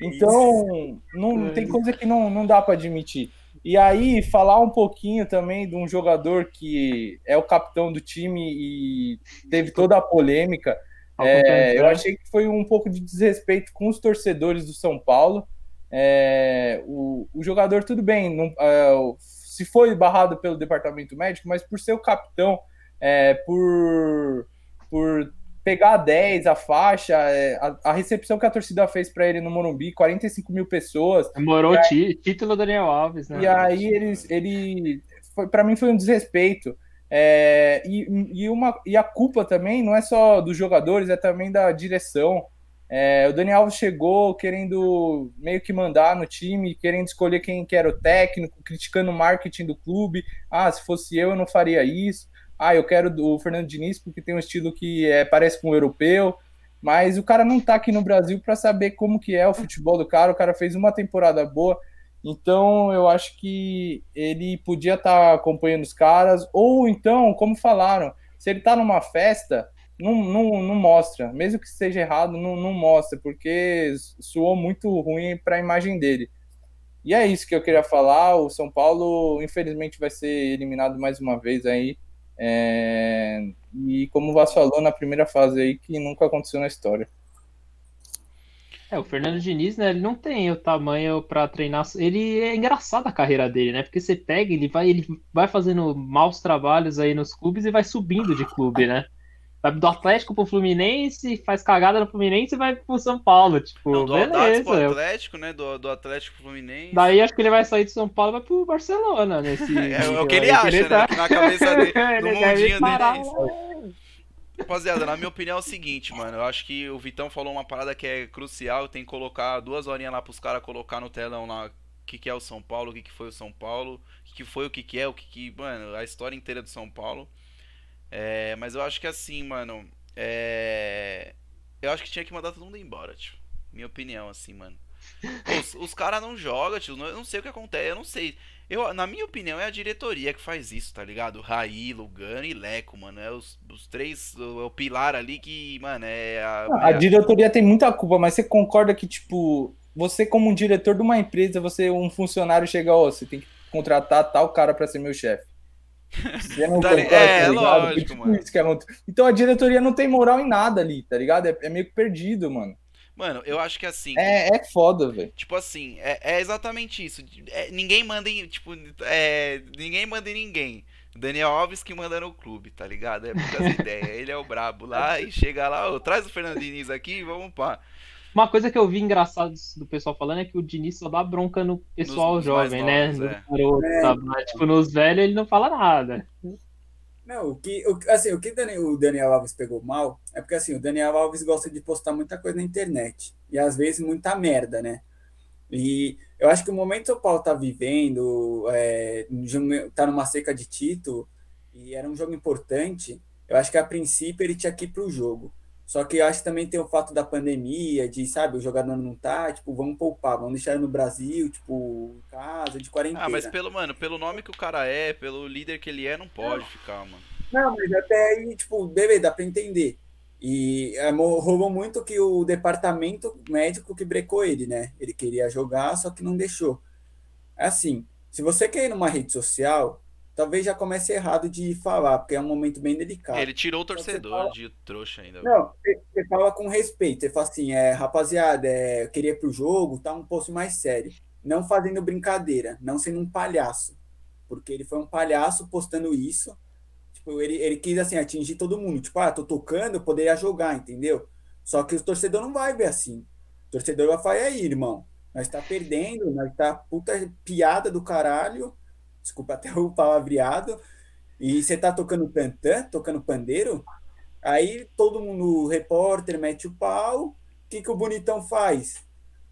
então, não, tem coisa que não, não dá para admitir. E aí, falar um pouquinho também de um jogador que é o capitão do time e teve toda a polêmica. É, eu achei que foi um pouco de desrespeito com os torcedores do São Paulo. É, o, o, jogador, tudo bem, não, é, se foi barrado pelo departamento médico, mas por ser o capitão, é, por, por pegar a 10, a faixa, é, a, a, recepção que a torcida fez para ele no Morumbi, 45 mil pessoas. Demorou aí, título Daniel Alves, né? E aí eles, ele, para mim foi um desrespeito. É, e, e, uma, e a culpa também não é só dos jogadores, é também da direção. É, o Daniel Alves chegou querendo meio que mandar no time, querendo escolher quem que era o técnico, criticando o marketing do clube. Ah, se fosse eu, eu não faria isso ah, eu quero o Fernando Diniz porque tem um estilo que é, parece com o europeu, mas o cara não tá aqui no Brasil para saber como que é o futebol do cara, o cara fez uma temporada boa, então eu acho que ele podia estar tá acompanhando os caras, ou então, como falaram, se ele tá numa festa, não, não, não mostra, mesmo que seja errado, não, não mostra, porque soou muito ruim para a imagem dele. E é isso que eu queria falar. O São Paulo, infelizmente, vai ser eliminado mais uma vez aí é, e como o Vasco falou na primeira fase aí, que nunca aconteceu na história. É, o Fernando Diniz, né, ele não tem o tamanho para treinar. Ele é engraçado a carreira dele, né? Porque você pega, ele vai, ele vai fazendo maus trabalhos aí nos clubes e vai subindo de clube, né? Vai do Atlético pro Fluminense, faz cagada no Fluminense e vai pro São Paulo. Tipo, Não, do beleza. Pro Atlético, né? Do, do Atlético pro Fluminense. Daí acho que ele vai sair de São Paulo e vai pro Barcelona nesse. <laughs> é, é o que ele acha, ele tá... né? Na cabeça dele, <laughs> no mundinho dele é. Rapaziada, na minha opinião é o seguinte, mano. Eu acho que o Vitão falou uma parada que é crucial. Tem que colocar duas horinhas lá pros caras colocar no telão lá o que, que é o São Paulo, o que, que foi o São Paulo, o que, que foi, o que, que é, o que, que. Mano, a história inteira do São Paulo. É, mas eu acho que assim, mano. É, eu acho que tinha que mandar todo mundo embora, tio. Minha opinião, assim, mano. Os, os caras não jogam, tio. Eu não sei o que acontece, eu não sei. Eu, na minha opinião, é a diretoria que faz isso, tá ligado? Raí, Lugano e Leco, mano. É os, os três, o, é o pilar ali que, mano, é a. A, é a diretoria tem muita culpa, mas você concorda que, tipo, você, como um diretor de uma empresa, você, um funcionário, chega, ó, oh, você tem que contratar tal cara para ser meu chefe. Não tá, concorda, é, tá lógico, tipo mano. É então a diretoria não tem moral em nada ali, tá ligado? É, é meio que perdido, mano. Mano, eu acho que assim. É, é foda, velho. Tipo assim, é, é exatamente isso. É, ninguém manda em. Tipo, é, ninguém manda em ninguém. Daniel Alves que manda no clube, tá ligado? É muitas <laughs> ideias. Ele é o brabo lá e chega lá, traz o Fernando Diniz aqui e vamos pá. Uma coisa que eu vi engraçado do pessoal falando é que o Diniz só dá bronca no pessoal nos, jovem, né? Novos, é. garoto, é. Mas, tipo, nos velhos ele não fala nada. Não, o que, o, assim, o que o Daniel Alves pegou mal é porque assim, o Daniel Alves gosta de postar muita coisa na internet. E às vezes muita merda, né? E eu acho que o momento que o Paulo tá vivendo, é, tá numa seca de título, e era um jogo importante, eu acho que a princípio ele tinha que ir pro jogo. Só que eu acho que também tem o fato da pandemia, de, sabe, o jogador não tá, tipo, vamos poupar, vamos deixar ele no Brasil, tipo, em casa, de quarentena. Ah, mas pelo, mano, pelo nome que o cara é, pelo líder que ele é, não pode não. ficar, mano. Não, mas até aí, tipo, beleza, dá pra entender. E é, rolou muito que o departamento médico que brecou ele, né? Ele queria jogar, só que não deixou. É assim, se você quer ir numa rede social, talvez já comece errado de falar, porque é um momento bem delicado. Ele tirou o torcedor fala... de trouxa ainda. Não, você fala com respeito. Você fala assim, é, rapaziada, é, eu queria ir pro jogo, tá um posto mais sério. Não fazendo brincadeira, não sendo um palhaço. Porque ele foi um palhaço postando isso. Tipo, ele, ele quis assim, atingir todo mundo. Tipo, ah, tô tocando, eu poderia jogar, entendeu? Só que o torcedor não vai ver assim. O torcedor vai falar, e aí, irmão? Nós tá perdendo, nós tá puta piada do caralho desculpa até o palavreado, e você tá tocando tantã, tocando pandeiro, aí todo mundo, repórter, mete o pau, o que, que o bonitão faz?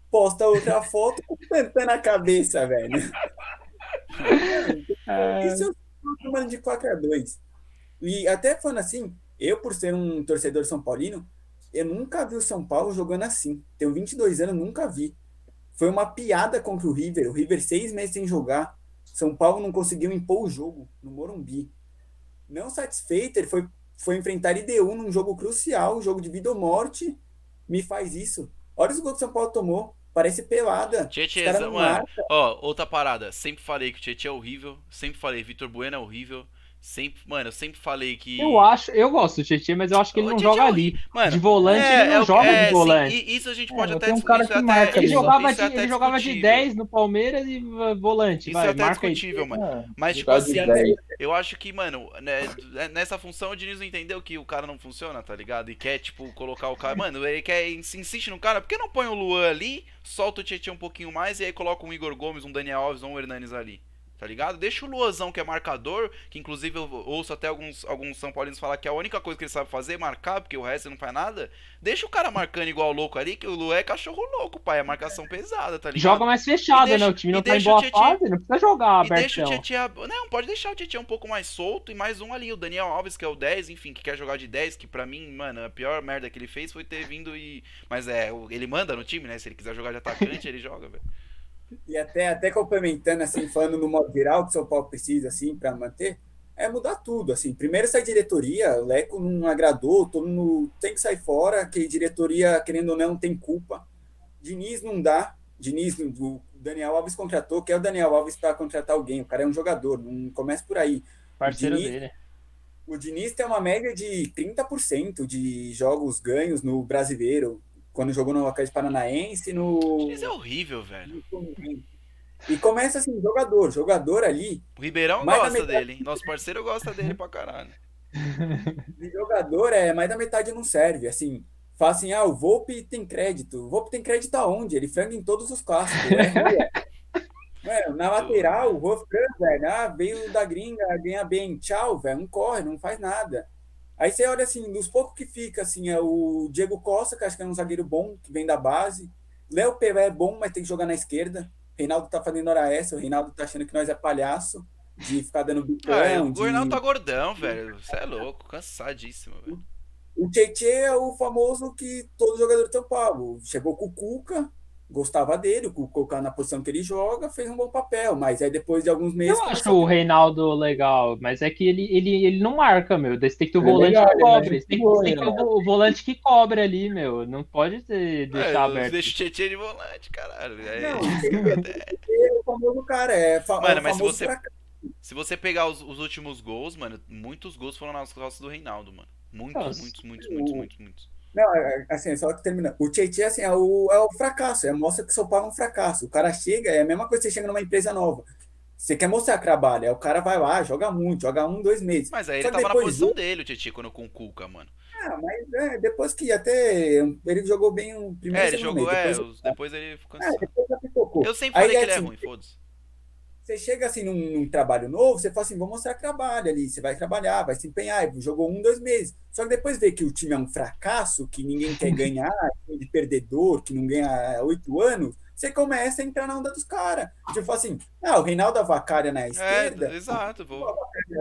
Posta outra <laughs> foto com o tantã na cabeça, velho. <laughs> É. Isso sou tomando de qualquer dois. E até falando assim, eu por ser um torcedor são paulino, eu nunca vi o São Paulo jogando assim. Tenho 22 anos, nunca vi. Foi uma piada contra o River. O River seis meses sem jogar. São Paulo não conseguiu impor o jogo no Morumbi. Não satisfeito, ele foi, foi enfrentar IDU num jogo crucial, um jogo de vida ou morte. Me faz isso. Olha os gols que o São Paulo tomou. Parece pelada. Tietchan, mano, ó, outra parada. Sempre falei que o Tietchan é horrível. Sempre falei, Vitor Bueno é horrível. Sempre, mano, eu sempre falei que. Eu acho, eu gosto do Tietchan, mas eu acho que ele não joga é ali. Mano, de volante, é, ele não é, joga é, de volante. Sim, isso a gente pode é, até um cara que marca, Ele jogava, de, ele jogava de 10 no Palmeiras e volante. Isso vai, é até discutível, aí. mano. É, mas, tipo assim, eu acho que, mano, né, nessa função o Diniz não entendeu que o cara não funciona, tá ligado? E quer, tipo, colocar o cara. Mano, ele quer insiste no cara, por que não põe o Luan ali, solta o Tietchan um pouquinho mais e aí coloca um Igor Gomes, um Daniel Alves ou um Hernanes ali? Tá ligado? Deixa o Luazão, que é marcador, que inclusive eu ouço até alguns, alguns São Paulinos falar que a única coisa que ele sabe fazer é marcar, porque o resto não faz nada. Deixa o cara marcando igual louco ali, que o Lu é cachorro louco, pai. É marcação pesada, tá ligado? Joga mais fechado, deixa, né? O time não tá em boa fase, não precisa jogar aberto. Deixa o Tietchan... Não, pode deixar o Tietchan um pouco mais solto e mais um ali, o Daniel Alves, que é o 10, enfim, que quer jogar de 10, que pra mim, mano, a pior merda que ele fez foi ter vindo e... Mas é, ele manda no time, né? Se ele quiser jogar de atacante, ele joga, velho. E até, até complementando, assim, falando no modo geral que o São Paulo precisa, assim, para manter, é mudar tudo, assim. Primeiro essa diretoria, o Leco não agradou, todo mundo tem que sair fora, que diretoria, querendo ou não, tem culpa. Diniz não dá, Diniz, o Daniel Alves contratou, que é o Daniel Alves para contratar alguém, o cara é um jogador, não começa por aí. Parceiro Diniz, dele. O Diniz tem uma média de 30% de jogos ganhos no brasileiro quando jogou no Atlético Paranaense no. Isso é horrível, velho. E começa assim, jogador, jogador ali. O Ribeirão gosta metade... dele, hein? Nosso parceiro gosta dele pra caralho. <laughs> E jogador é mais da metade não serve. Assim, fala assim: ah, o Volpe tem crédito. O Volpe tem crédito aonde? Ele franga em todos os clássicos. Né? <laughs> Mano, na lateral, o Wolfgang, velho, ah, veio da gringa, ganha bem. Tchau, velho, não corre, não faz nada. Aí você olha assim, dos poucos que fica, assim, é o Diego Costa, que acho que é um zagueiro bom, que vem da base. Léo Pelé é bom, mas tem que jogar na esquerda. Reinaldo tá fazendo hora essa, o Reinaldo tá achando que nós é palhaço, de ficar dando bicão. Ah, o de... Reinaldo tá gordão, velho. Você é louco, cansadíssimo, velho. O Tietchan é o famoso que todo jogador de São Paulo. Chegou com o Cuca, gostava dele, colocar na posição que ele joga, fez um bom papel, mas aí depois de alguns meses. Eu acho o Reinaldo legal, mas é que ele, ele, ele não marca, meu. Você tem que ter o é volante legal, que cobre. Tem, tem, que ter o, volante que cobre ali, meu. Não pode ter, deixar é, aberto. Deixa o Tietchan de volante, caralho. É, não, é o famoso cara, é, fa mano, mas se você, se você pegar os, os, últimos gols, mano, muitos gols foram nas costas do Reinaldo, mano. Muitos, Nossa. muitos, muitos, muitos, muitos, muitos. Não, é, é, assim, só que termina. O Tietchan, assim, é o, é o fracasso, é, mostra que o São Paulo é um fracasso. O cara chega, é a mesma coisa que você chega numa empresa nova. Você quer mostrar trabalho, aí o cara vai lá, joga muito, joga um, dois meses. Mas aí ele tava na posição dele, o Tietchan, quando com o Cuca, mano. Ah, mas é, depois que até ele jogou bem o primeiro É, ele jogou, mês, depois, é, depois ele ficou é, depois Eu sempre falei aí, que ele é assim, ruim, foda-se. Você chega assim num, num, trabalho novo, você fala assim, vou mostrar trabalho ali, você vai trabalhar, vai se empenhar, jogou um, dois meses. Só que depois vê que o time é um fracasso, que ninguém quer <laughs> ganhar, de perdedor, que não ganha oito anos, você começa a entrar na onda dos caras. Tipo assim, ah, o Reinaldo Avacária na é, esquerda. É, exato, vou.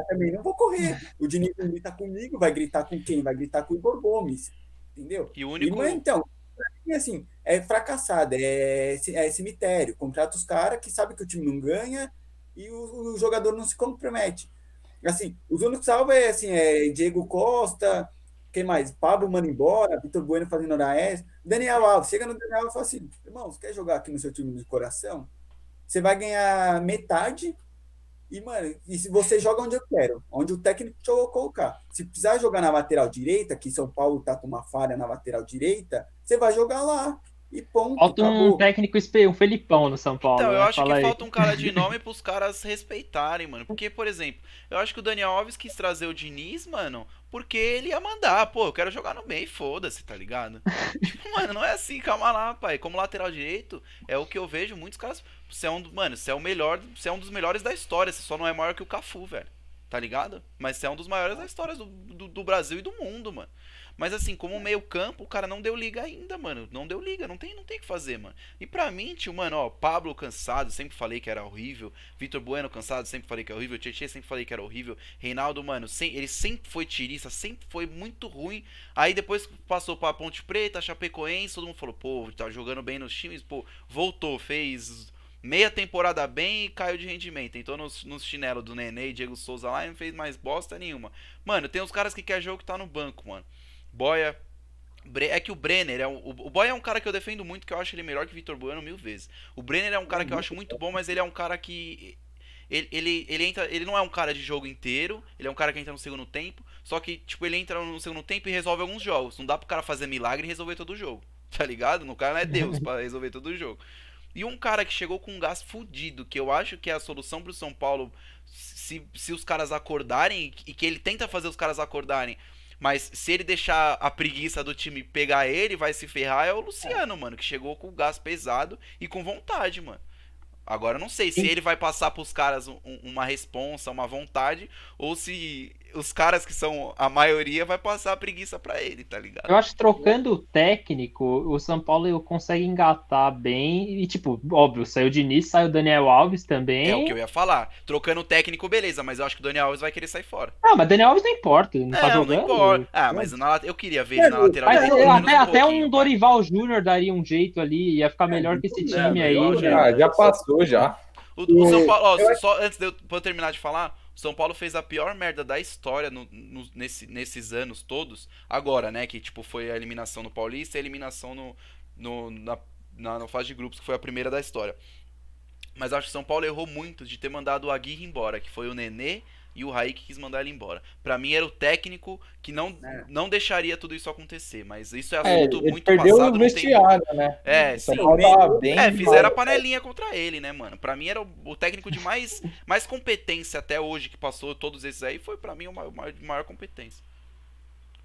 Também não vou correr. O Diniz grita comigo, vai gritar com quem? Vai gritar com o Igor Gomes. Entendeu? E o único. E, então, assim, é fracassado, é, é cemitério. Contrata os caras que sabem que o time não ganha e o, o, jogador não se compromete. Assim, os únicos salvos é, assim, é Diego Costa, quem mais? Pablo manda embora, Vitor Bueno fazendo hora extra. Daniel Alves, chega no Daniel Alves e fala assim, irmão, você quer jogar aqui no seu time de coração? Você vai ganhar metade e, mano, e se você joga onde eu quero, onde o técnico te colocar. Se precisar jogar na lateral direita, que São Paulo tá com uma falha na lateral direita, você vai jogar lá. E ponto. Falta um técnico, um Felipão no São Paulo. Então, eu né? acho Fala que aí. falta um cara de <laughs> nome pros caras respeitarem, mano. Porque, por exemplo, eu acho que o Daniel Alves quis trazer o Diniz, mano, porque ele ia mandar. Pô, eu quero jogar no meio, foda-se, tá ligado? <laughs> tipo, mano, não é assim, calma lá, pai. Como lateral direito, é o que eu vejo muitos caras. Você é um, mano, você é o melhor, você é um dos melhores da história, você só não é maior que o Cafu, velho. tá ligado? Mas é um dos maiores da história do, do, do Brasil e do mundo, mano. Mas assim, como meio campo, o cara não deu liga ainda, mano. Não deu liga, não tem, não tem o que fazer, mano. E pra mim, tio, mano, ó, Pablo cansado, sempre falei que era horrível. Vitor Bueno cansado, sempre falei que era horrível. Tietchan sempre falei que era horrível. Reinaldo, mano, sem, ele sempre foi tirista, sempre foi muito ruim. Aí depois passou pra Ponte Preta, Chapecoense, todo mundo falou, pô, tá jogando bem nos times, pô, voltou, fez meia temporada bem e caiu de rendimento. Entrou nos, nos chinelos do Nenê e Diego Souza lá e não fez mais bosta nenhuma. Mano, tem uns caras que quer jogo que tá no banco, mano. Boia. É que o Brenner é um, o Boia é um cara que eu defendo muito, que eu acho ele melhor que Vitor Bueno mil vezes. O Brenner é um cara que eu acho muito bom, mas ele é um cara que ele, ele, ele, entra, ele não é um cara de jogo inteiro, ele é um cara que entra no segundo tempo, só que, tipo, ele entra no segundo tempo e resolve alguns jogos. Não dá pro cara fazer milagre e resolver todo o jogo, <laughs> tá ligado? No cara não é Deus para <laughs> resolver todo o jogo. E um cara que chegou com um gás fudido, que eu acho que é a solução pro São Paulo, se, se os caras acordarem, e que ele tenta fazer os caras acordarem, mas se ele deixar a preguiça do time pegar ele, vai se ferrar, é o Luciano, mano, que chegou com o gás pesado e com vontade, mano. Agora eu não sei se ele vai passar pros caras um, uma responsa, uma vontade, ou se os caras que são a maioria vai passar a preguiça para ele, tá ligado? Eu acho que trocando o técnico, o São Paulo consegue engatar bem. E, tipo, óbvio, saiu o Diniz, saiu o Daniel Alves também. É o que eu ia falar. Trocando o técnico, beleza, mas eu acho que o Daniel Alves vai querer sair fora. Ah, mas Daniel Alves não importa, não tá é, tá jogando. Não importa. Ah, mas na, eu queria ver ele na lateral. Mas, até, um, até um Dorival Júnior daria um jeito ali, ia ficar melhor que esse time é, aí. Já, já passou já. O, o São Paulo, ó, só antes de eu, eu terminar de falar, São Paulo fez a pior merda da história no, no, nesse, nesses anos todos. Agora, né? Que tipo foi a eliminação no Paulista e a eliminação no, no, na, na, na fase de grupos, que foi a primeira da história. Mas acho que o São Paulo errou muito de ter mandado o Aguirre embora, que foi o Nenê, e o Raik quis mandar ele embora. Para mim era o técnico que não, é. não deixaria tudo isso acontecer, mas isso é, é assunto é, muito perdeu passado. Perdeu o vestiário, né? É, sim. Bem é, fizeram a panelinha contra ele, né, mano? Para mim era o, o, técnico de mais, <laughs> mais competência até hoje que passou todos esses aí, foi para mim o maior, maior competência.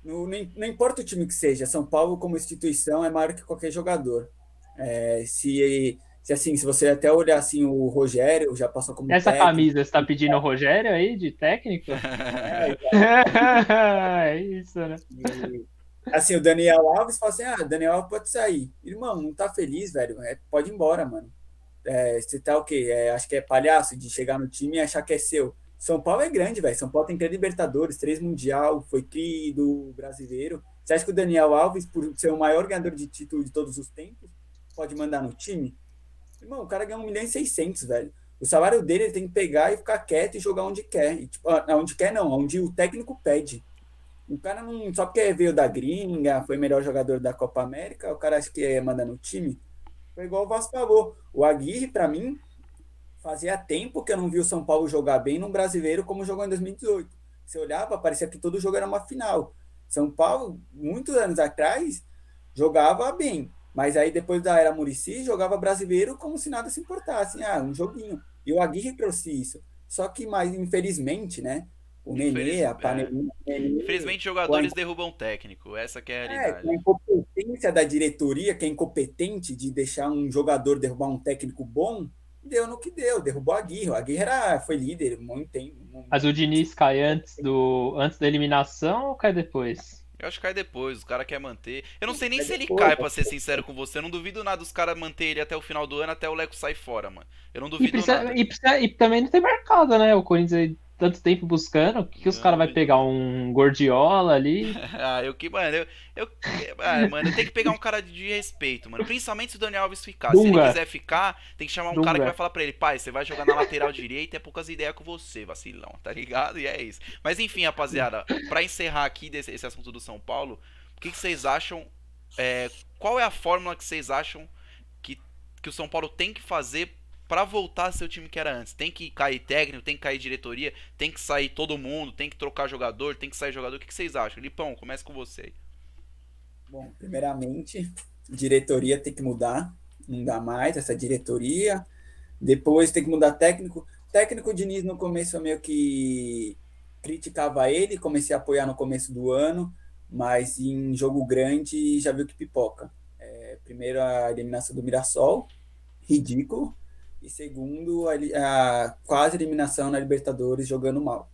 Não, não, importa o time que seja, São Paulo como instituição é maior que qualquer jogador. É, se se assim, se você até olhar assim, o Rogério já passou como Essa técnico. camisa, você tá pedindo o Rogério aí de técnico? <laughs> É, é isso, né? E, assim, o Daniel Alves fala assim: ah, Daniel Alves pode sair. Irmão, não tá feliz, velho. É, pode ir embora, mano. É, você tá o quê? É, acho que é palhaço de chegar no time e achar que é seu. São Paulo é grande, velho. São Paulo tem três Libertadores, três Mundial, foi tri do brasileiro. Você acha que o Daniel Alves, por ser o maior ganhador de título de todos os tempos, pode mandar no time? Irmão, o cara ganha 1 milhão e 600, velho. O salário dele ele tem que pegar e ficar quieto e jogar onde quer. E, tipo, ah, onde quer não, onde o técnico pede. O cara não. Só porque veio da gringa, foi melhor jogador da Copa América, o cara acha que é manda no time. Foi igual o Vasco falou. O Aguirre, para mim, fazia tempo que eu não vi o São Paulo jogar bem num brasileiro como jogou em 2018. Você olhava, parecia que todo jogo era uma final. São Paulo, muitos anos atrás, jogava bem. Mas aí depois da era Murici, jogava brasileiro como se nada se importasse. Ah, um joguinho. E o Aguirre trouxe isso. Só que, mais infelizmente, né? O Nenê, a panelinha. É. Infelizmente, jogadores derrubam técnico. Essa é a é, realidade. É, a incompetência da diretoria, que é incompetente de deixar um jogador derrubar um técnico bom, deu no que deu. Derrubou a Aguirre. A Aguirre era, foi líder muito tempo. Mas o Diniz cai antes, do, antes da eliminação ou cai depois? Eu acho que cai depois, os caras querem manter. Eu não sei nem se ele cai, pra ser sincero com você. Eu não duvido nada dos caras manter ele até o final do ano, até o Leco sair fora, mano. Eu não duvido e precisa, nada. E, precisa, e, também não tem mercado, né? O Corinthians tanto tempo buscando, que, que os caras vai pegar um Gordiola ali? <laughs> ah, eu que, mano, eu, eu ah, mano, eu tenho que pegar um cara de respeito, mano. Principalmente se o Daniel Alves ficar. Dunga. Se ele quiser ficar, tem que chamar um Dunga. cara que vai falar pra ele, pai, você vai jogar na lateral direita, é poucas ideias com você, vacilão, tá ligado? E é isso. Mas enfim, rapaziada, pra encerrar aqui desse, esse assunto do São Paulo, o que, que vocês acham? É, qual é a fórmula que vocês acham que, que o São Paulo tem que fazer para voltar a ser o time que era antes. Tem que cair técnico, tem que cair diretoria, tem que sair todo mundo, tem que trocar jogador, tem que sair jogador. O que, vocês acham? Lipão, comece com você. Bom, primeiramente, diretoria tem que mudar, não dá mais essa diretoria. Depois tem que mudar técnico. Técnico Diniz no começo eu meio que criticava ele, comecei a apoiar no começo do ano, mas em jogo grande já viu que pipoca. É, primeiro a eliminação do Mirassol, ridículo e segundo, a, a quase eliminação na Libertadores jogando mal.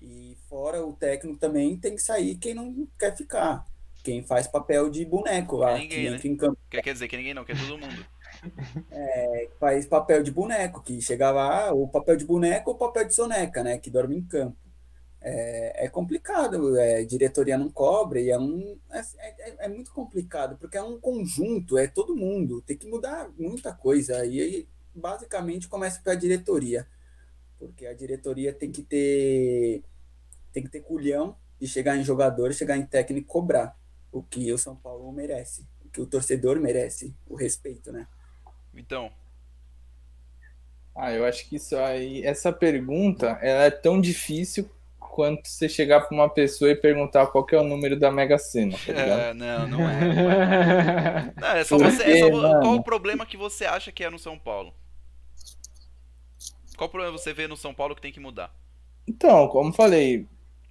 E fora o técnico também tem que sair quem não quer ficar. Quem faz papel de boneco lá, ninguém, que né? entra em campo. Quer, quer dizer que ninguém não, quer todo mundo. <laughs> É, faz papel de boneco, que chega lá, o papel de boneco ou papel de soneca, né? Que dorme em campo. É, é complicado, é, diretoria não cobra, e é, um, é, é, é, muito complicado, porque é um conjunto, é todo mundo, tem que mudar muita coisa. E basicamente, começa pela diretoria, porque a diretoria tem que ter tem que ter culhão de chegar em jogador, chegar em técnico e cobrar o que o São Paulo merece, o que o torcedor merece, o respeito, né? Então. Ah, eu acho que isso aí, essa pergunta, ela é tão difícil quanto você chegar para uma pessoa e perguntar qual é o número da Mega Sena. Tá é, não, não é. <laughs> Não, é só você. É só, qual o problema que você acha que é no São Paulo? Qual problema você vê no São Paulo que tem que mudar? Então, como falei,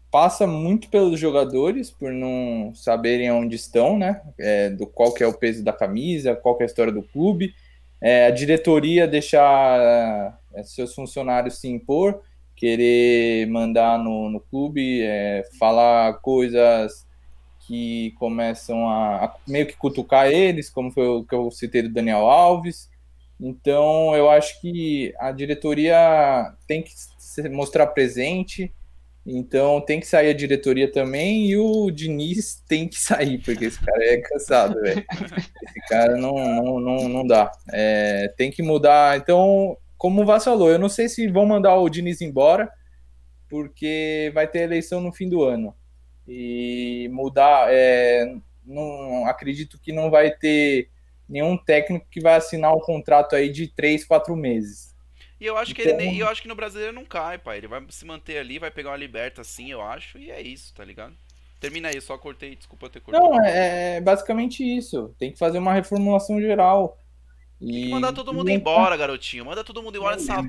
passa muito pelos jogadores por não saberem onde estão, né? É, do qual que é o peso da camisa, qual é a história do clube. É, a diretoria deixar é, seus funcionários se impor, querer mandar no, no clube, é, falar coisas que começam a, a, meio que cutucar eles, como foi o que eu citei do Daniel Alves. Então, eu acho que a diretoria tem que se mostrar presente, então tem que sair a diretoria também e o Diniz tem que <laughs> sair, porque esse cara é cansado, velho. Esse cara não, não, não, não dá. É, tem que mudar. Então, como o Vaz falou, eu não sei se vão mandar o Diniz embora, porque vai ter eleição no fim do ano. E mudar, é, não acredito que não vai ter nenhum técnico que vai assinar um contrato aí de três, quatro meses. E eu acho então... que ele eu acho que no brasileiro não cai, pai. Ele vai se manter ali, vai pegar uma liberta assim, eu acho, e é isso, tá ligado? Termina aí, só cortei, desculpa ter cortado. Não, é, é basicamente isso. Tem que fazer uma reformulação geral. E... Tem que mandar todo mundo embora, garotinho. Manda todo mundo embora dessa.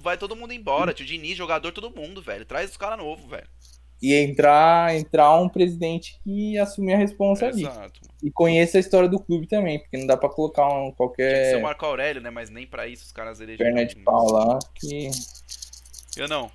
Vai todo mundo embora, tio Diniz, jogador, todo mundo, velho. Traz os caras novos, velho e entrar entrar um presidente que assumir a responsabilidade Exato. e conheça a história do clube também, porque não dá para colocar um qualquer Tinha que ser o Marco Aurélio, né, mas nem para isso os caras elegem. Perna de pau lá que Eu não.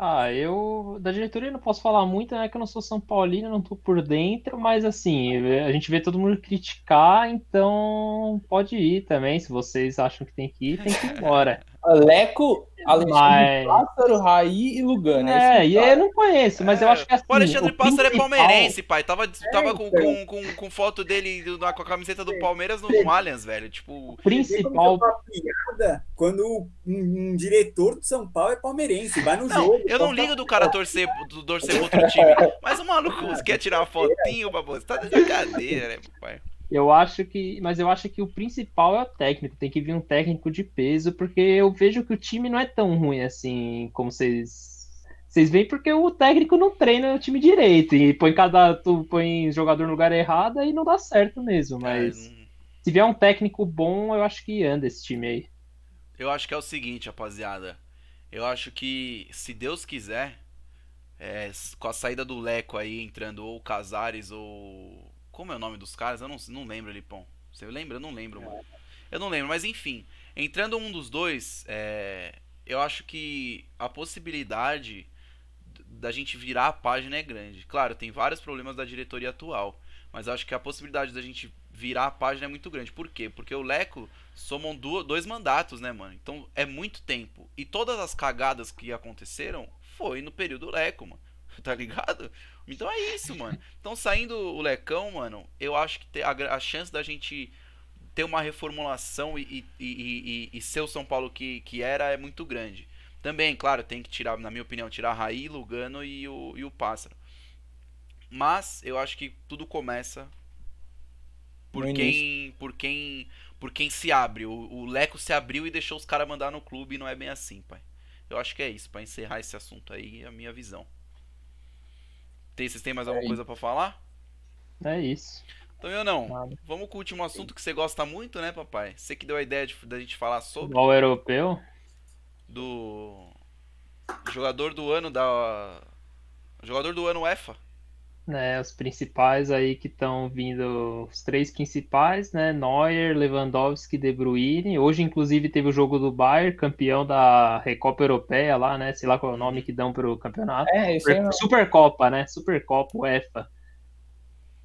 Ah, eu da diretoria não posso falar muito, né? Que eu não sou São Paulino, não tô por dentro, mas assim, a gente vê todo mundo criticar, então pode ir também. Se vocês acham que tem que ir, tem que ir embora. <laughs> Leco, Alexandre mas... Pássaro, Raí e Lugano. É, é e eu não conheço, mas é. eu acho que assim. O Alexandre o Pássaro é palmeirense, pai. Tava, é, tava com, então. com, com, com, foto dele com a camiseta do Palmeiras no, no Allianz, velho. Tipo. O principal. Quando um, um, diretor do São Paulo é palmeirense, vai no não, jogo. Eu não ligo do cara torcer, do, torcer outro time. Mas o maluco <laughs> quer tirar uma fotinho, baboso. Tá de brincadeira, né, pai? Eu acho que, mas eu acho que o principal é o técnico. Tem que vir um técnico de peso, porque eu vejo que o time não é tão ruim assim como vocês vocês veem porque o técnico não treina o time direito e põe cada tu põe jogador no lugar errado e não dá certo mesmo, é, mas é, não... se vier um técnico bom, eu acho que anda esse time aí. Eu acho que é o seguinte, rapaziada. Eu acho que se Deus quiser, é, com a saída do Leco aí entrando ou o Casares ou como é o nome dos caras? Eu não, não lembro, Lipão. Você lembra? Eu não lembro, mano. Eu não lembro, mas enfim. Entrando um dos dois, é, eu acho que a possibilidade da gente virar a página é grande. Claro, tem vários problemas da diretoria atual. Mas eu acho que a possibilidade da gente virar a página é muito grande. Por quê? Porque o Leco somam dois mandatos, né, mano? Então é muito tempo. E todas as cagadas que aconteceram foi no período Leco, mano. <laughs> Tá ligado? Então é isso, mano. Então saindo o Lecão, mano, eu acho que a, a chance da gente ter uma reformulação e, e, e, e, ser o São Paulo que, que era é muito grande. Também, claro, tem que tirar, na minha opinião, tirar Raí, Lugano e o, e o Pássaro. Mas eu acho que tudo começa por quem, por quem por quem se abre. O, o Leco se abriu e deixou os caras mandar no clube e não é bem assim, pai. Eu acho que é isso, para encerrar esse assunto aí, a minha visão. Tem, vocês têm mais alguma é coisa para falar? É isso. Então eu não. Nada. Vamos com o último assunto que você gosta muito, né, papai? Você que deu a ideia de, da gente falar sobre. O europeu? Do. Jogador do ano da. Jogador do ano UEFA. Né, os principais aí que estão vindo, os três principais, né, Neuer, Lewandowski, De Bruyne. Hoje, inclusive, teve o jogo do Bayern, campeão da Recopa Europeia lá, né, sei lá qual é o nome que dão para o campeonato. É, isso aí. Supercopa, né, Supercopa UEFA.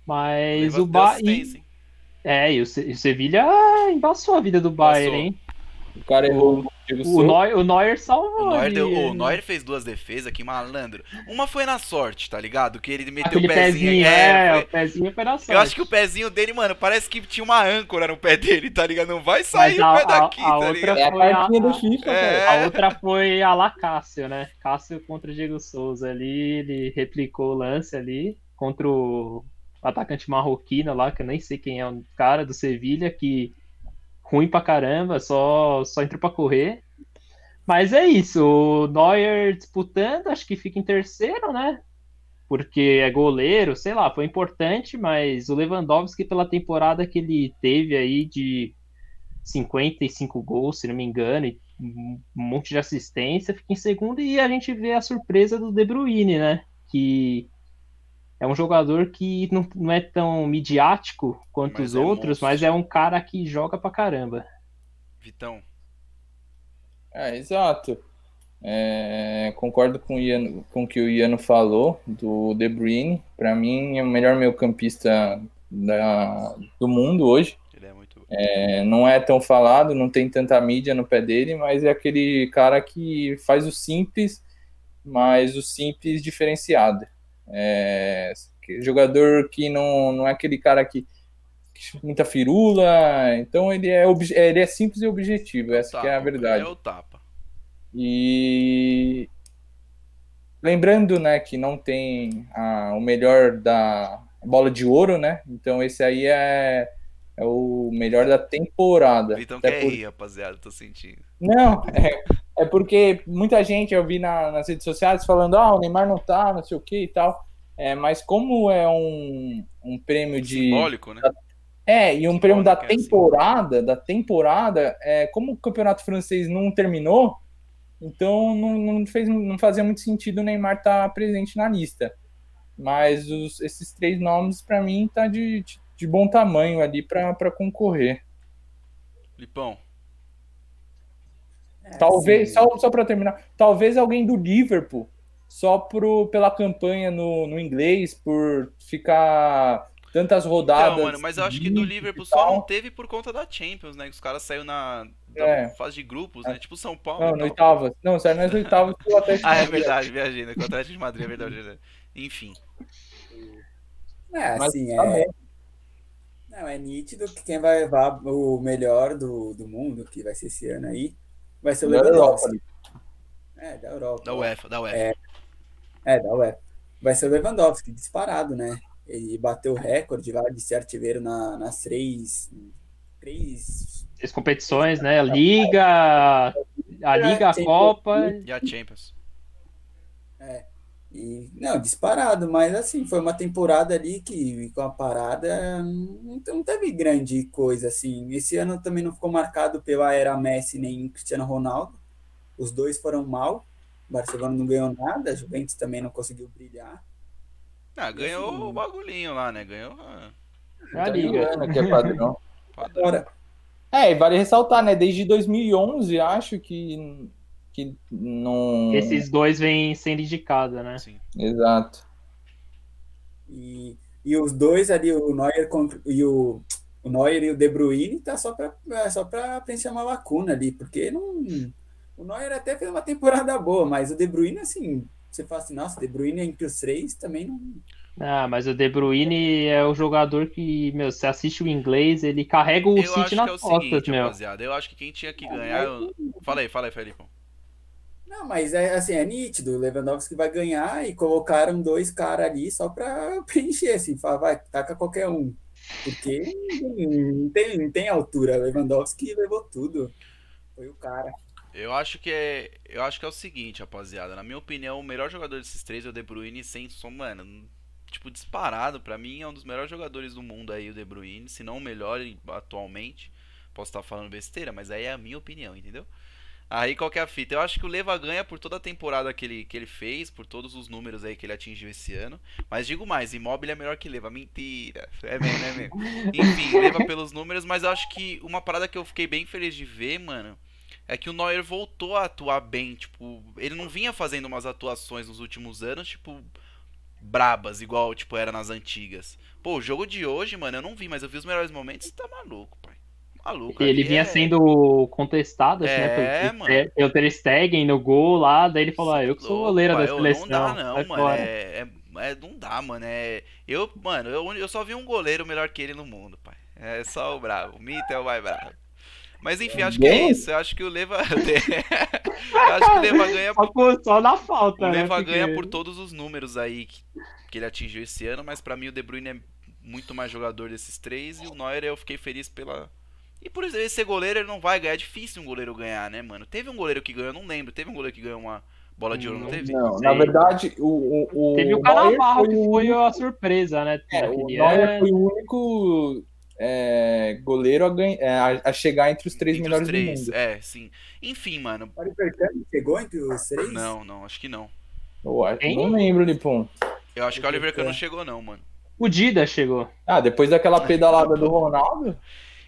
Mas o Bayern... É, e o, Se o Sevilha embaçou a vida do Bayern, hein? O cara errou o, o, Neuer, o Neuer salvou. O Neuer, deu, o Neuer fez duas defesas aqui, malandro. Uma foi na sorte, tá ligado? Que ele meteu Aquele o pezinho. pezinho é, é, foi... o pezinho foi na sorte. Eu acho que o pezinho dele, mano, parece que tinha uma âncora no pé dele, tá ligado? Não vai sair Mas o pé a- daqui, a tá outra ligado? É a Foi a- do FIFA, É. A outra foi a La Cássio, né? Cássio contra o Diego Souza ali, ele replicou o lance ali contra o atacante marroquino lá, que eu nem sei quem é o cara do Sevilha, que ruim pra caramba, só, só entrou pra correr. Mas é isso, o Neuer disputando, acho que fica em terceiro, né? Porque é goleiro, sei lá, foi importante, mas o Lewandowski, pela temporada que ele teve aí de 55 gols, se não me engano, e um monte de assistência, fica em segundo, e a gente vê a surpresa do De Bruyne, né? Que é um jogador que não, não é tão midiático quanto Mas os é outros, monstro. mas é um cara que joga pra caramba. Vitão. É, exato. É, concordo com o, Ian, com o que o Iano falou do De Bruyne. Para mim, é o melhor meio-campista da- do mundo hoje. Ele é muito. É, não é tão falado, não tem tanta mídia no pé dele, mas é aquele cara que faz o simples, mas o simples diferenciado. É, jogador que não, não é aquele cara que, que muita firula, então ele é, ele é simples e objetivo, essa que é a Tapa, verdade. É o tapa. E lembrando, né, que não tem a- o melhor da bola de ouro, né? Então esse aí é, é o melhor da temporada. Até quer por- rir, rapaziada, tô sentindo. Não, é, é porque muita gente eu vi na- nas redes sociais falando, ah, o Neymar não tá, não sei o que e tal. É, mas como é um, um prêmio de. Simbólico, né? É, e um prêmio da Simbólico, é assim. temporada, da temporada, é, como o campeonato francês não terminou, então não, não, fez, não fazia muito sentido o Neymar estar presente na lista. Mas os- esses três nomes, para mim, tá de, de, de bom tamanho ali para concorrer. Lipão. É, Talvez, assim, só, só para terminar, talvez alguém do Liverpool, só pro, pela campanha no, no inglês, por ficar tantas rodadas. Então, mano, mas eu acho que do Liverpool só não teve por conta da Champions, né? Que os caras saíram na da É. fase de grupos, né? Tipo São Paulo. Não, no tal. oitavas. Não, saiu nas oitavas pelo <laughs> Atlético Ah, é Madrid. verdade, viajei, né? Com o Atlético de Madrid, é verdade. é verdade. Enfim. É, Mas assim, tá é, bom. não, é nítido que quem vai levar o melhor do, do mundo, que vai ser esse ano aí, vai ser o. Lewandowski. É, da Europa. Da UEFA, da UEFA. É. É, da UEFA. Vai ser o Lewandowski, disparado, né? Ele bateu o recorde lá de ser artilheiro na, nas três, três As competições, né? A Liga, a Liga, a. Copa. E a Champions. E, não, disparado, mas assim, foi uma temporada ali que com a parada não, não teve grande coisa assim. Esse ano também não ficou marcado pela era Messi nem Cristiano Ronaldo. Os dois foram mal. O Barcelona não ganhou nada, a Juventus também não conseguiu brilhar. Ah, ganhou Assim, o bagulhinho lá, né? Ganhou. A Liga. Tá que é padrão. <laughs> padrão. Agora, É, e vale ressaltar, né? Desde 2011, acho que, que não. Esses dois vêm sendo indicados, né? Sim. Exato. e, e os dois ali, o Neuer e o, o Neuer e o De Bruyne, tá só para só para preencher uma lacuna ali, porque não. O Neuer até fez uma temporada boa, mas o De Bruyne, assim, você fala assim, nossa, De Bruyne entre os três também não. Ah, mas o De Bruyne é o jogador que, meu, você assiste o inglês, ele carrega o Eu acho City que nas é o costas, seguinte, meu. rapaziada. Eu acho que quem tinha que ganhar. eu- Fala aí, fala aí, Felipão. Não, mas é assim, é nítido, o Lewandowski vai ganhar e colocaram dois caras ali só para <laughs> preencher, assim, falar, vai, taca qualquer um. Porque não tem, não tem altura, Lewandowski levou tudo. Foi o cara. Eu acho que é. Eu acho que é o seguinte, rapaziada. Na minha opinião, o melhor jogador desses três é o De Bruyne, sem som, mano. Tipo, disparado, pra mim é um dos melhores jogadores do mundo aí, o De Bruyne, se não o melhor atualmente. Posso estar falando besteira, mas aí é a minha opinião, entendeu? Aí qual que é a fita? Eu acho que o Leva ganha por toda a temporada que ele, que ele fez, por todos os números aí que ele atingiu esse ano. Mas digo mais, Imóvel é melhor que Leva. Mentira. É mesmo, é mesmo. <laughs> Enfim, Leva pelos números, mas eu acho que uma parada que eu fiquei bem feliz de ver, mano, é que o Neuer voltou a atuar bem. Tipo, ele não vinha fazendo umas atuações nos últimos anos, tipo, brabas, igual, tipo, era nas antigas. Pô, o jogo de hoje, mano, eu não vi, mas eu vi os melhores momentos, tá maluco, pai maluco. Ele vinha é... sendo contestado, assim, né, é, né? Pelo, pelo Ter Stegen no gol lá, daí ele falou, ah, eu que sou o goleiro da seleção. Não dá, não, mano. É, é, é, não dá, mano. É, eu, mano, eu, eu só vi um goleiro melhor que ele no mundo, pai. É só o bravo. O Mito é o mais bravo. Mas enfim, acho que é isso. Eu acho que o Leva. <laughs> eu acho que o Leva ganha por. Só na falta. O né, Leva né? ganha por todos os números aí que, que ele atingiu esse ano, mas para mim o De Bruyne é muito mais jogador desses três e o Neuer eu fiquei feliz pela, e por ele ser goleiro, ele não vai ganhar. É difícil um goleiro ganhar, né, mano? Teve um goleiro que ganhou, eu não lembro. Teve um goleiro que ganhou uma bola de ouro, não, não teve? Não, na verdade, o. o, o teve o Canavarro, que foi a surpresa, né? É, o Neuer foi o único é, goleiro a, ganha, é, a, chegar entre os três entre melhores os três, do mundo. É, sim. Enfim, mano. O Oliver chegou entre os três? Não, não, acho que não. Eu acho, não lembro, Lipon. Eu acho que o Oliver Kahn não chegou, não, mano. O Dida chegou. Ah, depois daquela pedalada do Ronaldo?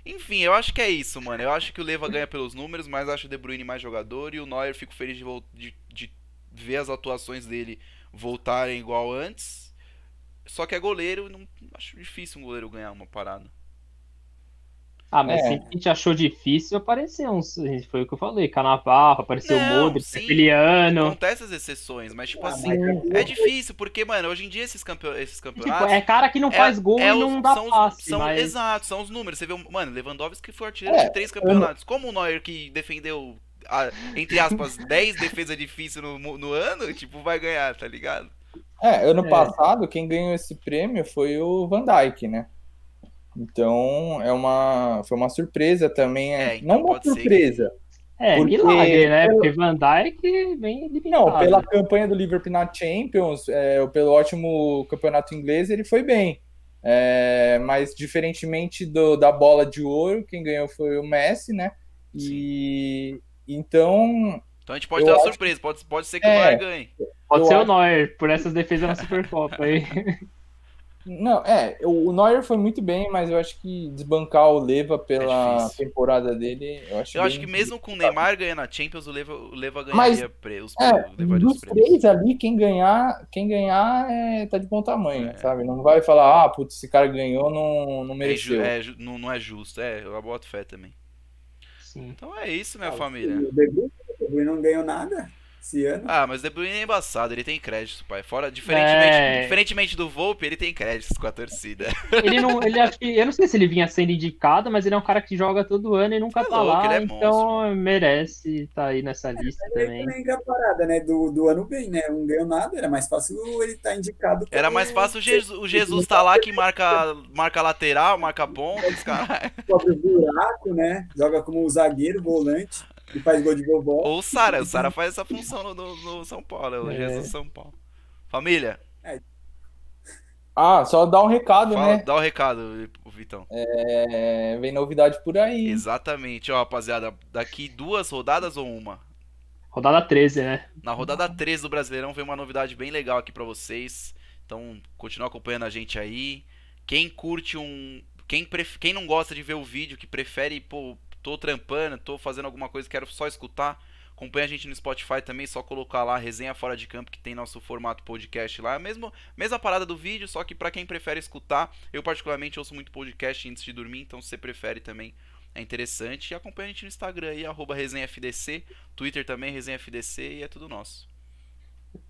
Enfim, eu acho que é isso, mano. Eu acho que o Leva ganha pelos números, mas acho o De Bruyne mais jogador e o Neuer fico feliz de, de, de ver as atuações dele voltarem igual antes. Só que é goleiro, não acho difícil um goleiro ganhar uma parada. Ah, mas é. sempre a gente achou difícil aparecer uns. Foi o que eu falei, Canavarro, apareceu não, o Modric, Capiliano. Acontece as exceções, mas tipo ah, assim, mas é, é difícil, porque, mano, hoje em dia esses, campe... esses tipo, campeonatos. Tipo, é cara que não é, faz gol é, e não dá são, passe. São, mas... Exato, são os números. Você vê, mano, Lewandowski foi artilheiro de é, três campeonatos. Como o Neuer que defendeu, a, entre aspas, <laughs> 10 defesas difíceis no, no ano, tipo, vai ganhar, tá ligado? É, ano passado, quem ganhou esse prêmio foi o Van Dijk, né? Então, é uma, foi uma surpresa também. É, então não uma surpresa. Que... É, porque... milagre, né? Porque Van Dijk vem limitado. Não, pela campanha do Liverpool na Champions, é, pelo ótimo campeonato inglês, ele foi bem. É, mas, diferentemente do, da bola de ouro, quem ganhou foi o Messi, né? E então. Então a gente pode ter uma surpresa, pode, pode ser que é, o Neuer ganhe. Pode ser o Neuer, por essas defesas na Supercopa aí. <laughs> Não, é, o Neuer foi muito bem, mas eu acho que desbancar o Leva pela é temporada dele, eu acho Eu acho que mesmo com o Neymar ganhando a Champions, o Leva, o Leva ganharia mas, os, é, dos três ali, quem ganhar, quem ganhar é, tá de bom tamanho, é. sabe? Não vai falar, ah, putz, esse cara ganhou, não, não é mereceu. É, é, não, não é justo, é, eu boto fé também. Sim. Então é isso, minha ah, família. O não ganhou nada esse ano. Ah, mas o De Bruyne é embaçado, ele tem crédito, pai. Fora, diferentemente, é... diferentemente do Volpe, ele tem créditos com a torcida. Ele não, ele acho que, eu não sei se ele vinha sendo indicado, mas ele é um cara que joga todo ano e nunca é tá louco, lá, é então monstro. merece estar tá aí nessa lista é, também. É a parada, né, do, do ano bem, né, não ganhou nada, era mais fácil ele estar tá indicado. Era mais fácil o Jesus, o Jesus tá lá que marca, marca lateral, marca ponta, esse <laughs> cara. Cobre buraco, né, joga como zagueiro, volante e faz gol de vovó. Ou o Sara, o Sara faz essa função no, no, no São Paulo, é o é. Jesus São Paulo. Família. É. Ah, só dá um recado, Fala, né? Dá um recado, Vitão. É, vem novidade por aí. Exatamente, ó, rapaziada. Daqui duas rodadas ou uma? Rodada 13, né? Na rodada 13 do Brasileirão vem uma novidade bem legal aqui para vocês. Então, continua acompanhando a gente aí. Quem curte um. Quem, pref... Quem não gosta de ver o vídeo, que prefere pô, tô trampando, tô fazendo alguma coisa, quero só escutar, acompanha a gente no Spotify também, só colocar lá resenha fora de campo que tem nosso formato podcast lá, mesmo mesma parada do vídeo, só que para quem prefere escutar, eu particularmente ouço muito podcast antes de dormir, então se você prefere também é interessante. E acompanha a gente no Instagram aí, arroba resenhafdc, Twitter também, resenhafdc e é tudo nosso.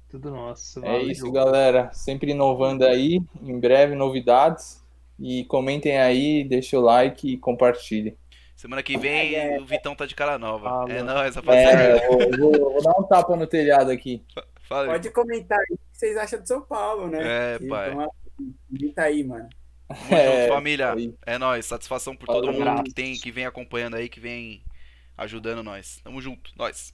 Tudo nosso. É isso, galera. Sempre inovando aí, em breve novidades. E comentem aí, deixa o like e compartilhem. Semana que vem é, é, o Vitão tá de cara nova. Ah, é nóis, rapaziada. É, vou, vou, vou, dar um tapa no telhado aqui. Fala, Pode comentar aí o que vocês acham de São Paulo, né? É, pai. Então, aí, mano. Tamo <laughs> é, junto, família. Aí. É nóis. Satisfação por todo mundo que, tem, que vem acompanhando aí, que vem ajudando nós. Tamo junto, nós.